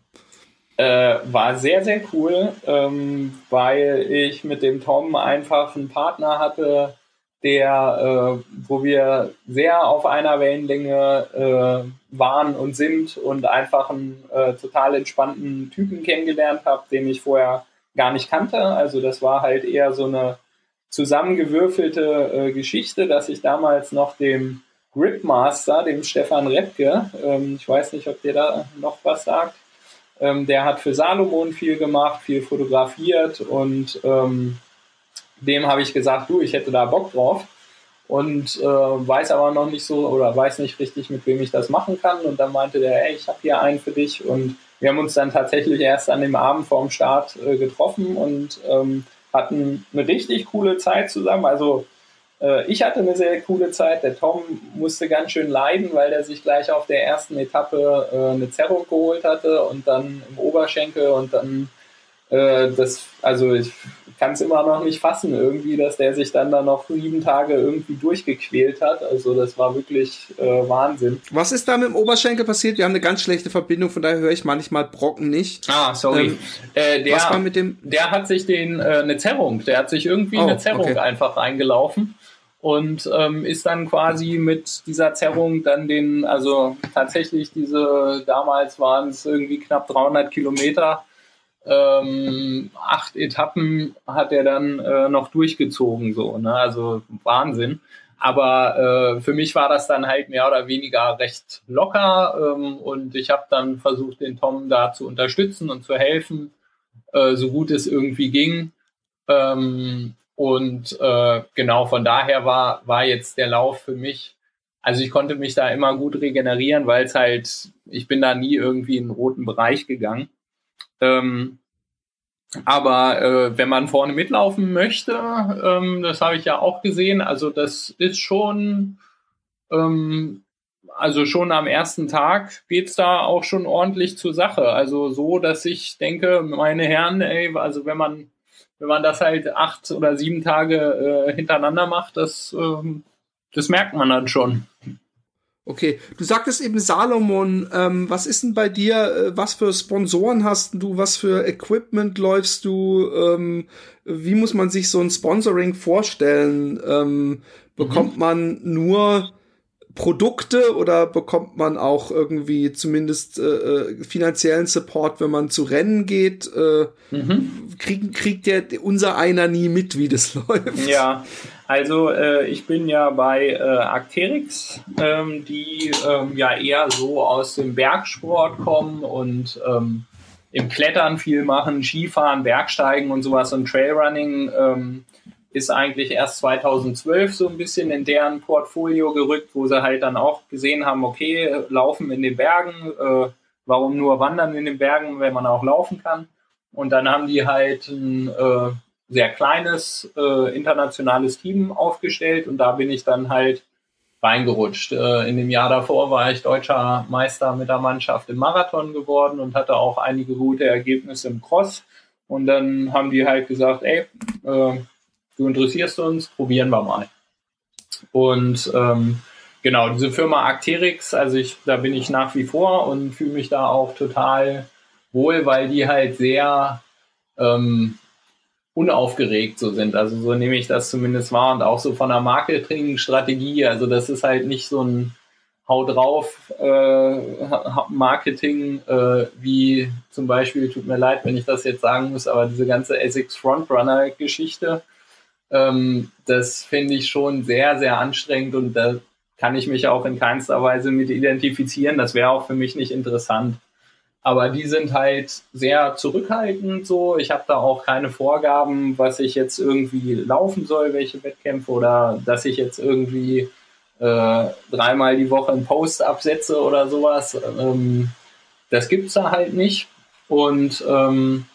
Äh, war sehr, sehr cool, ähm, weil ich mit dem Tom einfach einen Partner hatte, der, äh, wo wir sehr auf einer Wellenlänge äh, waren und sind und einfach einen äh, total entspannten Typen kennengelernt habe, den ich vorher gar nicht kannte. Also das war halt eher so eine zusammengewürfelte äh, Geschichte, dass ich damals noch dem Gripmaster, dem Stefan Repke, ähm, ich weiß nicht, ob der da noch was sagt, ähm, der hat für Salomon viel gemacht, viel fotografiert und ähm, dem habe ich gesagt, du, ich hätte da Bock drauf und äh, weiß aber noch nicht so oder weiß nicht richtig, mit wem ich das machen kann. Und dann meinte der, ey, ich habe hier einen für dich. Und wir haben uns dann tatsächlich erst an dem Abend vorm Start äh, getroffen und ähm, hatten eine richtig coole Zeit zusammen. Also äh, ich hatte eine sehr coole Zeit. Der Tom musste ganz schön leiden, weil er sich gleich auf der ersten Etappe äh, eine Zerrung geholt hatte und dann im Oberschenkel und dann äh, das, also ich kann es immer noch nicht fassen irgendwie, dass der sich dann da noch sieben Tage irgendwie durchgequält hat. Also das war wirklich äh, Wahnsinn. Was ist da mit dem Oberschenkel passiert? Wir haben eine ganz schlechte Verbindung, von daher höre ich manchmal Brocken nicht. Ah, sorry. Ähm, äh, der, was war mit dem? Der hat sich den äh, eine Zerrung, der hat sich irgendwie oh, eine Zerrung okay. einfach reingelaufen und ähm, ist dann quasi mit dieser Zerrung dann den, also tatsächlich diese, damals waren es irgendwie knapp 300 Kilometer ähm, acht Etappen hat er dann äh, noch durchgezogen, so, ne? Also Wahnsinn. Aber äh, für mich war das dann halt mehr oder weniger recht locker ähm, und ich habe dann versucht, den Tom da zu unterstützen und zu helfen, äh, so gut es irgendwie ging. Ähm, und äh, genau von daher war, war jetzt der Lauf für mich, also ich konnte mich da immer gut regenerieren, weil es halt, ich bin da nie irgendwie in den roten Bereich gegangen. Ähm, aber äh, wenn man vorne mitlaufen möchte, ähm, das habe ich ja auch gesehen, also das ist schon, ähm, also schon am ersten Tag geht's da auch schon ordentlich zur Sache. Also so, dass ich denke, meine Herren, ey, also wenn man, wenn man das halt acht oder sieben Tage äh, hintereinander macht, das, ähm, das merkt man dann schon. Okay, du sagtest eben Salomon, ähm, was ist denn bei dir, äh, was für Sponsoren hast du, was für Equipment läufst du, ähm, wie muss man sich so ein Sponsoring vorstellen? Ähm, bekommt mhm. man nur Produkte oder bekommt man auch irgendwie zumindest äh, äh finanziellen Support, wenn man zu Rennen geht? Äh, mhm. kriegt, kriegt der unser einer nie mit, wie das läuft? Ja, also äh, ich bin ja bei äh, Acterix, ähm, die ähm, ja eher so aus dem Bergsport kommen und ähm, im Klettern viel machen, Skifahren, Bergsteigen und sowas und Trailrunning ähm, ist eigentlich erst 2012 so ein bisschen in deren Portfolio gerückt, wo sie halt dann auch gesehen haben, okay, laufen in den Bergen, äh, warum nur wandern in den Bergen, wenn man auch laufen kann. Und dann haben die halt ein äh, sehr kleines äh, internationales Team aufgestellt und da bin ich dann halt reingerutscht. Äh, in dem Jahr davor war ich deutscher Meister mit der Mannschaft im Marathon geworden und hatte auch einige gute Ergebnisse im Cross. Und dann haben die halt gesagt, ey, äh, du interessierst uns, probieren wir mal. Und ähm, genau, diese Firma Acterix, also ich, da bin ich nach wie vor und fühle mich da auch total wohl, weil die halt sehr ähm, unaufgeregt so sind. Also so nehme ich das zumindest wahr und auch so von der Marketingstrategie. Also das ist halt nicht so ein Hau drauf äh, Marketing, äh, wie zum Beispiel, tut mir leid, wenn ich das jetzt sagen muss, aber diese ganze Essex Frontrunner Geschichte, ähm, das finde ich schon sehr, sehr anstrengend und da kann ich mich auch in keinster Weise mit identifizieren. Das wäre auch für mich nicht interessant. Aber die sind halt sehr zurückhaltend so. Ich habe da auch keine Vorgaben, was ich jetzt irgendwie laufen soll, welche Wettkämpfe oder dass ich jetzt irgendwie äh, dreimal die Woche einen Post absetze oder sowas. Ähm, das gibt's da halt nicht. Und ähm,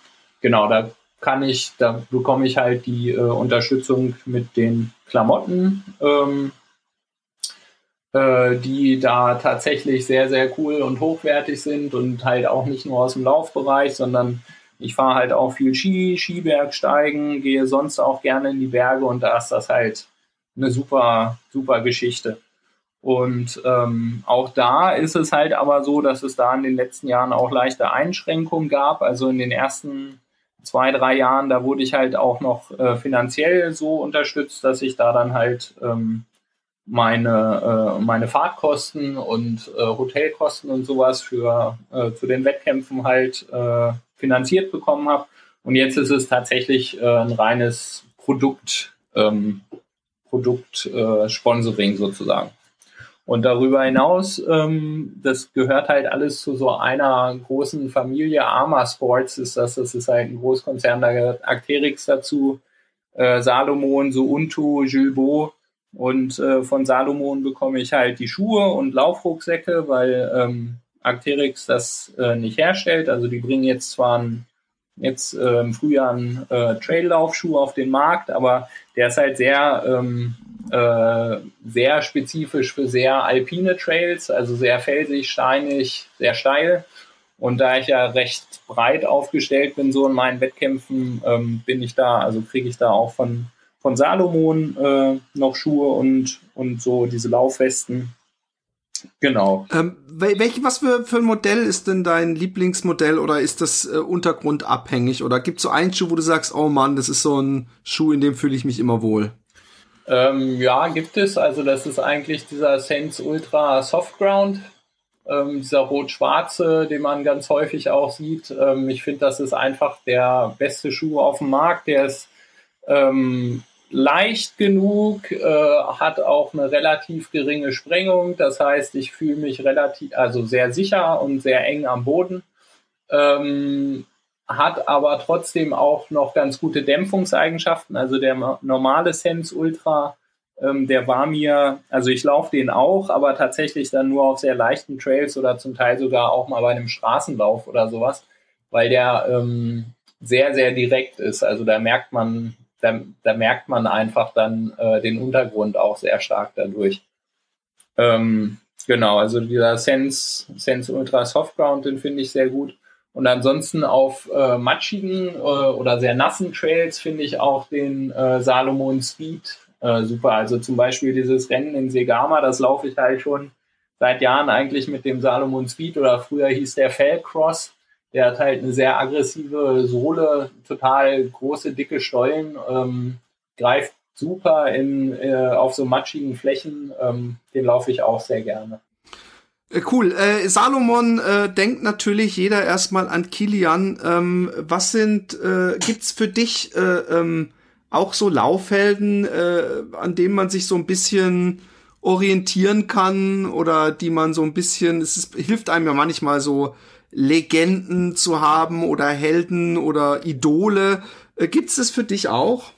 genau, da kann ich, da bekomme ich halt die äh, Unterstützung mit den Klamotten. Ähm, äh, die da tatsächlich sehr, sehr cool und hochwertig sind und halt auch nicht nur aus dem Laufbereich, sondern ich fahre halt auch viel Ski, Skibergsteigen, gehe sonst auch gerne in die Berge und da ist das halt eine super, super Geschichte. Und ähm, auch da ist es halt aber so, dass es da in den letzten Jahren auch leichte Einschränkungen gab. Also in den ersten zwei, drei Jahren, da wurde ich halt auch noch äh, finanziell so unterstützt, dass ich da dann halt ähm, meine, äh, meine Fahrtkosten und äh, Hotelkosten und sowas für äh, zu den Wettkämpfen halt äh, finanziert bekommen habe. Und jetzt ist es tatsächlich äh, ein reines Produkt, ähm, Produkt-Sponsoring äh, sozusagen. Und darüber hinaus, ähm, das gehört halt alles zu so einer großen Familie. Arma Sports ist das, das ist halt ein Großkonzern, da gehört Acterix dazu, äh, Salomon, Suuntu, Gilbo und äh, von Salomon bekomme ich halt die Schuhe und Laufrucksäcke, weil ähm, Arcteryx das äh, nicht herstellt. Also die bringen jetzt zwar ein, jetzt äh, im Frühjahr einen äh, Traillaufschuh auf den Markt, aber der ist halt sehr, ähm, äh, sehr spezifisch für sehr alpine Trails, also sehr felsig, steinig, sehr steil. Und da ich ja recht breit aufgestellt bin, so in meinen Wettkämpfen, ähm, bin ich da, also kriege ich da auch von von Salomon äh, noch Schuhe und, und so diese Laufwesten. Genau. Ähm, welch, was für, für ein Modell ist denn dein Lieblingsmodell oder ist das äh, untergrundabhängig? Oder gibt es so einen Schuh, wo du sagst, oh Mann, das ist so ein Schuh, in dem fühle ich mich immer wohl? Ähm, ja, gibt es. Also das ist eigentlich dieser Sense Ultra Soft Ground. Ähm, dieser rot-schwarze, den man ganz häufig auch sieht. Ähm, ich finde, das ist einfach der beste Schuh auf dem Markt. Der ist ähm, leicht genug, äh, hat auch eine relativ geringe Sprengung. Das heißt, ich fühle mich relativ, also sehr sicher und sehr eng am Boden. Ähm, hat aber trotzdem auch noch ganz gute Dämpfungseigenschaften. Also der normale Sense Ultra, ähm, der war mir, also ich laufe den auch, aber tatsächlich dann nur auf sehr leichten Trails oder zum Teil sogar auch mal bei einem Straßenlauf oder sowas, weil der ähm, sehr, sehr direkt ist. Also da merkt man da, da merkt man einfach dann äh, den Untergrund auch sehr stark dadurch. Ähm, genau, also dieser Sense, Sense Ultra Soft Ground, den finde ich sehr gut. Und ansonsten auf äh, matschigen äh, oder sehr nassen Trails finde ich auch den äh, Salomon Speed äh, super. Also zum Beispiel dieses Rennen in Segama, das laufe ich halt schon seit Jahren eigentlich mit dem Salomon Speed oder früher hieß der Fellcross. Der hat halt eine sehr aggressive Sohle, total große, dicke Stollen, ähm, greift super in, äh, auf so matschigen Flächen. Ähm, den laufe ich auch sehr gerne. Äh, cool. Äh, Salomon äh, denkt natürlich jeder erstmal an Kilian. Ähm, was sind, äh, gibt's für dich äh, ähm, auch so Laufhelden, äh, an denen man sich so ein bisschen orientieren kann oder die man so ein bisschen, es ist, hilft einem ja manchmal so Legenden zu haben oder Helden oder Idole. Äh, Gibt es das für dich auch?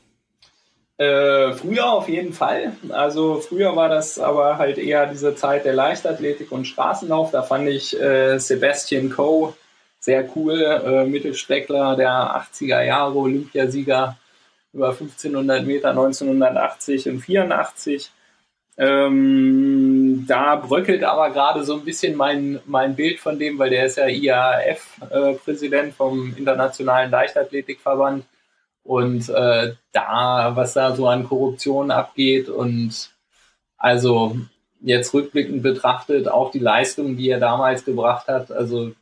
Äh, früher auf jeden Fall. Also früher war das aber halt eher diese Zeit der Leichtathletik und Straßenlauf. Da fand ich äh, Sebastian Coe sehr cool. Äh, Mittelstreckler der 80er Jahre, Olympiasieger über 1500 Meter 1980 und 84. Ähm, da bröckelt aber gerade so ein bisschen mein, mein Bild von dem, weil der ist ja IAF-Präsident äh, vom Internationalen Leichtathletikverband. Und äh, da, was da so an Korruption abgeht und also jetzt rückblickend betrachtet, auch die Leistung, die er damals gebracht hat, also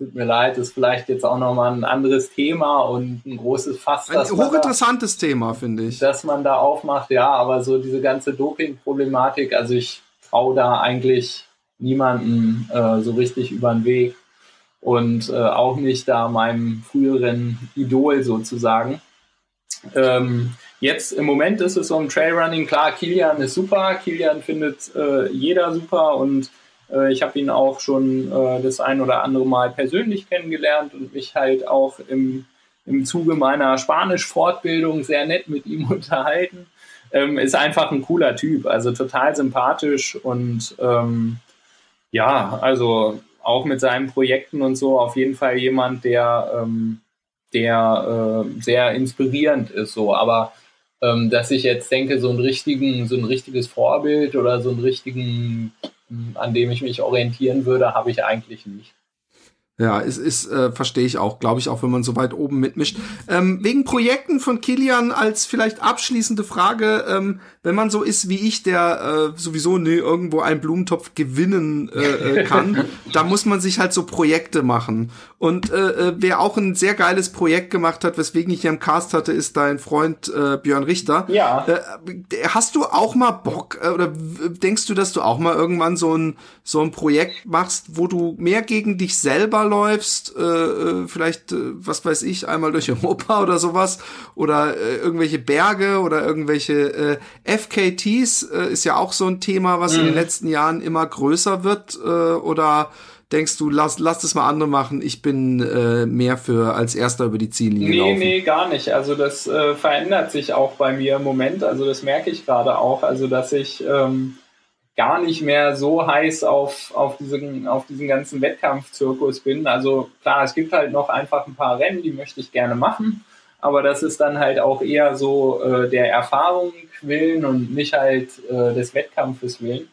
tut mir leid, ist vielleicht jetzt auch nochmal ein anderes Thema und ein großes Fass. Ein hochinteressantes da, Thema, finde ich. Dass man da aufmacht, ja, aber so diese ganze Doping-Problematik, also ich traue da eigentlich niemanden äh, so richtig über den Weg und äh, auch nicht da meinem früheren Idol sozusagen. Ähm, jetzt im Moment ist es so im Trailrunning, klar, Kilian ist super, Kilian findet äh, jeder super und ich habe ihn auch schon äh, das ein oder andere Mal persönlich kennengelernt und mich halt auch im, im Zuge meiner Spanisch-Fortbildung sehr nett mit ihm unterhalten. Ähm, ist einfach ein cooler Typ, also total sympathisch und ähm, ja, also auch mit seinen Projekten und so auf jeden Fall jemand, der, ähm, der äh, sehr inspirierend ist. So, aber ähm, dass ich jetzt denke, so ein richtigen, so ein richtiges Vorbild oder so einen richtigen, an dem ich mich orientieren würde, habe ich eigentlich nicht. Ja, ist, ist äh, verstehe ich auch, glaube ich, auch wenn man so weit oben mitmischt. Ähm, wegen Projekten von Kilian als vielleicht abschließende Frage, ähm, wenn man so ist wie ich, der äh, sowieso ne, irgendwo einen Blumentopf gewinnen äh, äh kann, da muss man sich halt so Projekte machen. Und äh, äh, wer auch ein sehr geiles Projekt gemacht hat, weswegen ich hier im Cast hatte, ist dein Freund äh, Björn Richter. Ja. Äh, hast du auch mal Bock äh, oder denkst du, dass du auch mal irgendwann so ein so ein Projekt machst, wo du mehr gegen dich selber läufst, äh, äh, vielleicht, äh, was weiß ich, einmal durch Europa oder sowas, oder äh, irgendwelche Berge oder irgendwelche äh, FKTs äh, ist ja auch so ein Thema, was mhm. in den mhm. letzten Jahren immer größer wird, äh, oder denkst du, lass, lass das mal andere machen, ich bin äh, mehr für als erster über die Ziellinie nee, laufen? Nee, gar nicht. Also das äh, verändert sich auch bei mir im Moment. Also das merke ich gerade auch. Also dass ich ähm, gar nicht mehr so heiß auf, auf, diesen, auf diesen ganzen Wettkampfzirkus bin. Also klar, es gibt halt noch einfach ein paar Rennen, die möchte ich gerne machen, aber das ist dann halt auch eher so äh, der Erfahrung willen und nicht halt äh, des Wettkampfes willen.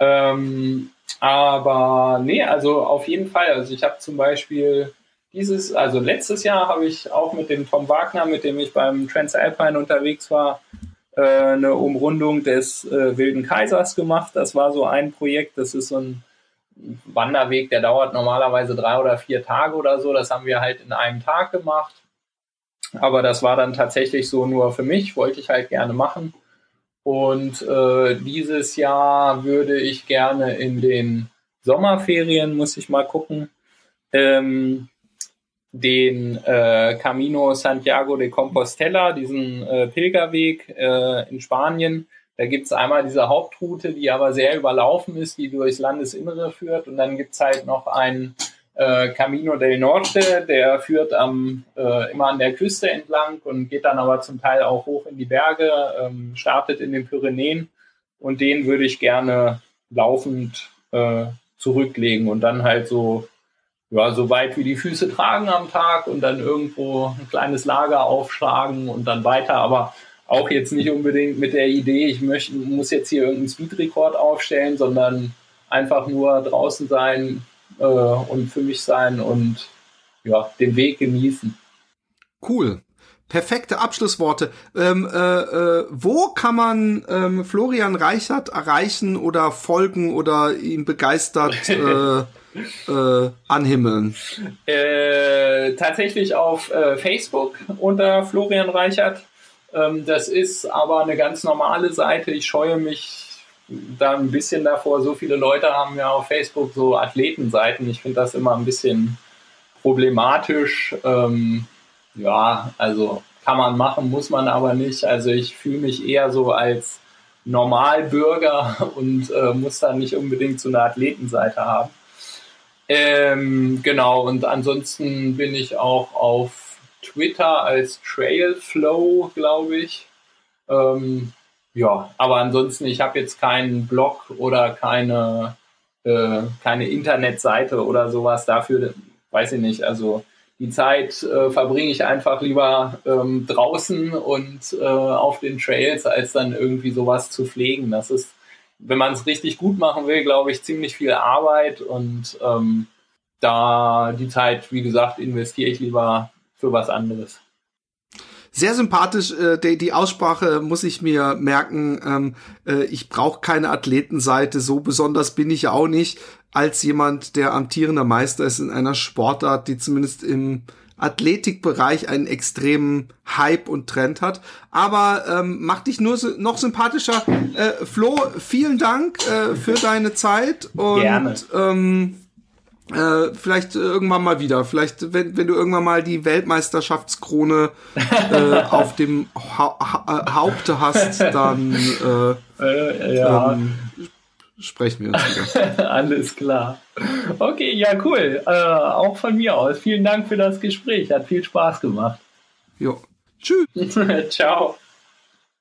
Ähm, aber nee, also auf jeden Fall. Also ich habe zum Beispiel dieses, also letztes Jahr habe ich auch mit dem Tom Wagner, mit dem ich beim Transalpine unterwegs war, eine Umrundung des äh, Wilden Kaisers gemacht. Das war so ein Projekt, das ist so ein Wanderweg, der dauert normalerweise drei oder vier Tage oder so. Das haben wir halt in einem Tag gemacht. Aber das war dann tatsächlich so nur für mich, wollte ich halt gerne machen. Und äh, dieses Jahr würde ich gerne in den Sommerferien, muss ich mal gucken, ähm, den äh, Camino Santiago de Compostela, diesen äh, Pilgerweg äh, in Spanien. Da gibt's einmal diese Hauptroute, die aber sehr überlaufen ist, die durchs Landesinnere führt. Und dann gibt's halt noch einen äh, Camino del Norte, der führt am, äh, immer an der Küste entlang und geht dann aber zum Teil auch hoch in die Berge, ähm, startet in den Pyrenäen. Und den würde ich gerne laufend äh, zurücklegen und dann halt so ja, so weit wie die Füße tragen am Tag und dann irgendwo ein kleines Lager aufschlagen und dann weiter, aber auch jetzt nicht unbedingt mit der Idee, ich möchte, muss jetzt hier irgendeinen Speedrekord aufstellen, sondern einfach nur draußen sein äh, und für mich sein und ja, den Weg genießen. Cool. Perfekte Abschlussworte. Ähm, äh, äh, wo kann man ähm, Florian Reichert erreichen oder folgen oder ihn begeistert äh, anhimmeln? Äh, tatsächlich auf äh, Facebook unter Florian Reichert. Ähm, das ist aber eine ganz normale Seite. Ich scheue mich da ein bisschen davor. So viele Leute haben ja auf Facebook so Athletenseiten. Ich finde das immer ein bisschen problematisch. Ähm, ja, also kann man machen, muss man aber nicht. Also ich fühle mich eher so als Normalbürger und äh, muss da nicht unbedingt so eine Athletenseite haben. Ähm, genau, und ansonsten bin ich auch auf Twitter als Trailflow, glaube ich. Ähm, ja, aber ansonsten, ich habe jetzt keinen Blog oder keine, äh, keine Internetseite oder sowas dafür, weiß ich nicht. Also die Zeit äh, verbringe ich einfach lieber ähm, draußen und äh, auf den Trails, als dann irgendwie sowas zu pflegen. Das ist, wenn man es richtig gut machen will, glaube ich, ziemlich viel Arbeit und ähm, da die Zeit, wie gesagt, investiere ich lieber für was anderes. Sehr sympathisch, äh, die, die Aussprache muss ich mir merken. Ähm, äh, ich brauche keine Athletenseite, so besonders bin ich auch nicht, als jemand, der amtierender Meister ist in einer Sportart, die zumindest im Athletikbereich einen extremen Hype und Trend hat. Aber ähm, mach dich nur so, noch sympathischer. Äh, Flo, vielen Dank äh, für deine Zeit und Gerne. Ähm, äh, vielleicht irgendwann mal wieder. Vielleicht, wenn, wenn du irgendwann mal die Weltmeisterschaftskrone äh, auf dem ha ha Haupte hast, dann, äh, äh, ja. ähm, sprechen wir uns wieder. Alles klar. Okay, ja, cool. Äh, auch von mir aus. Vielen Dank für das Gespräch. Hat viel Spaß gemacht. Jo. Tschüss. Ciao.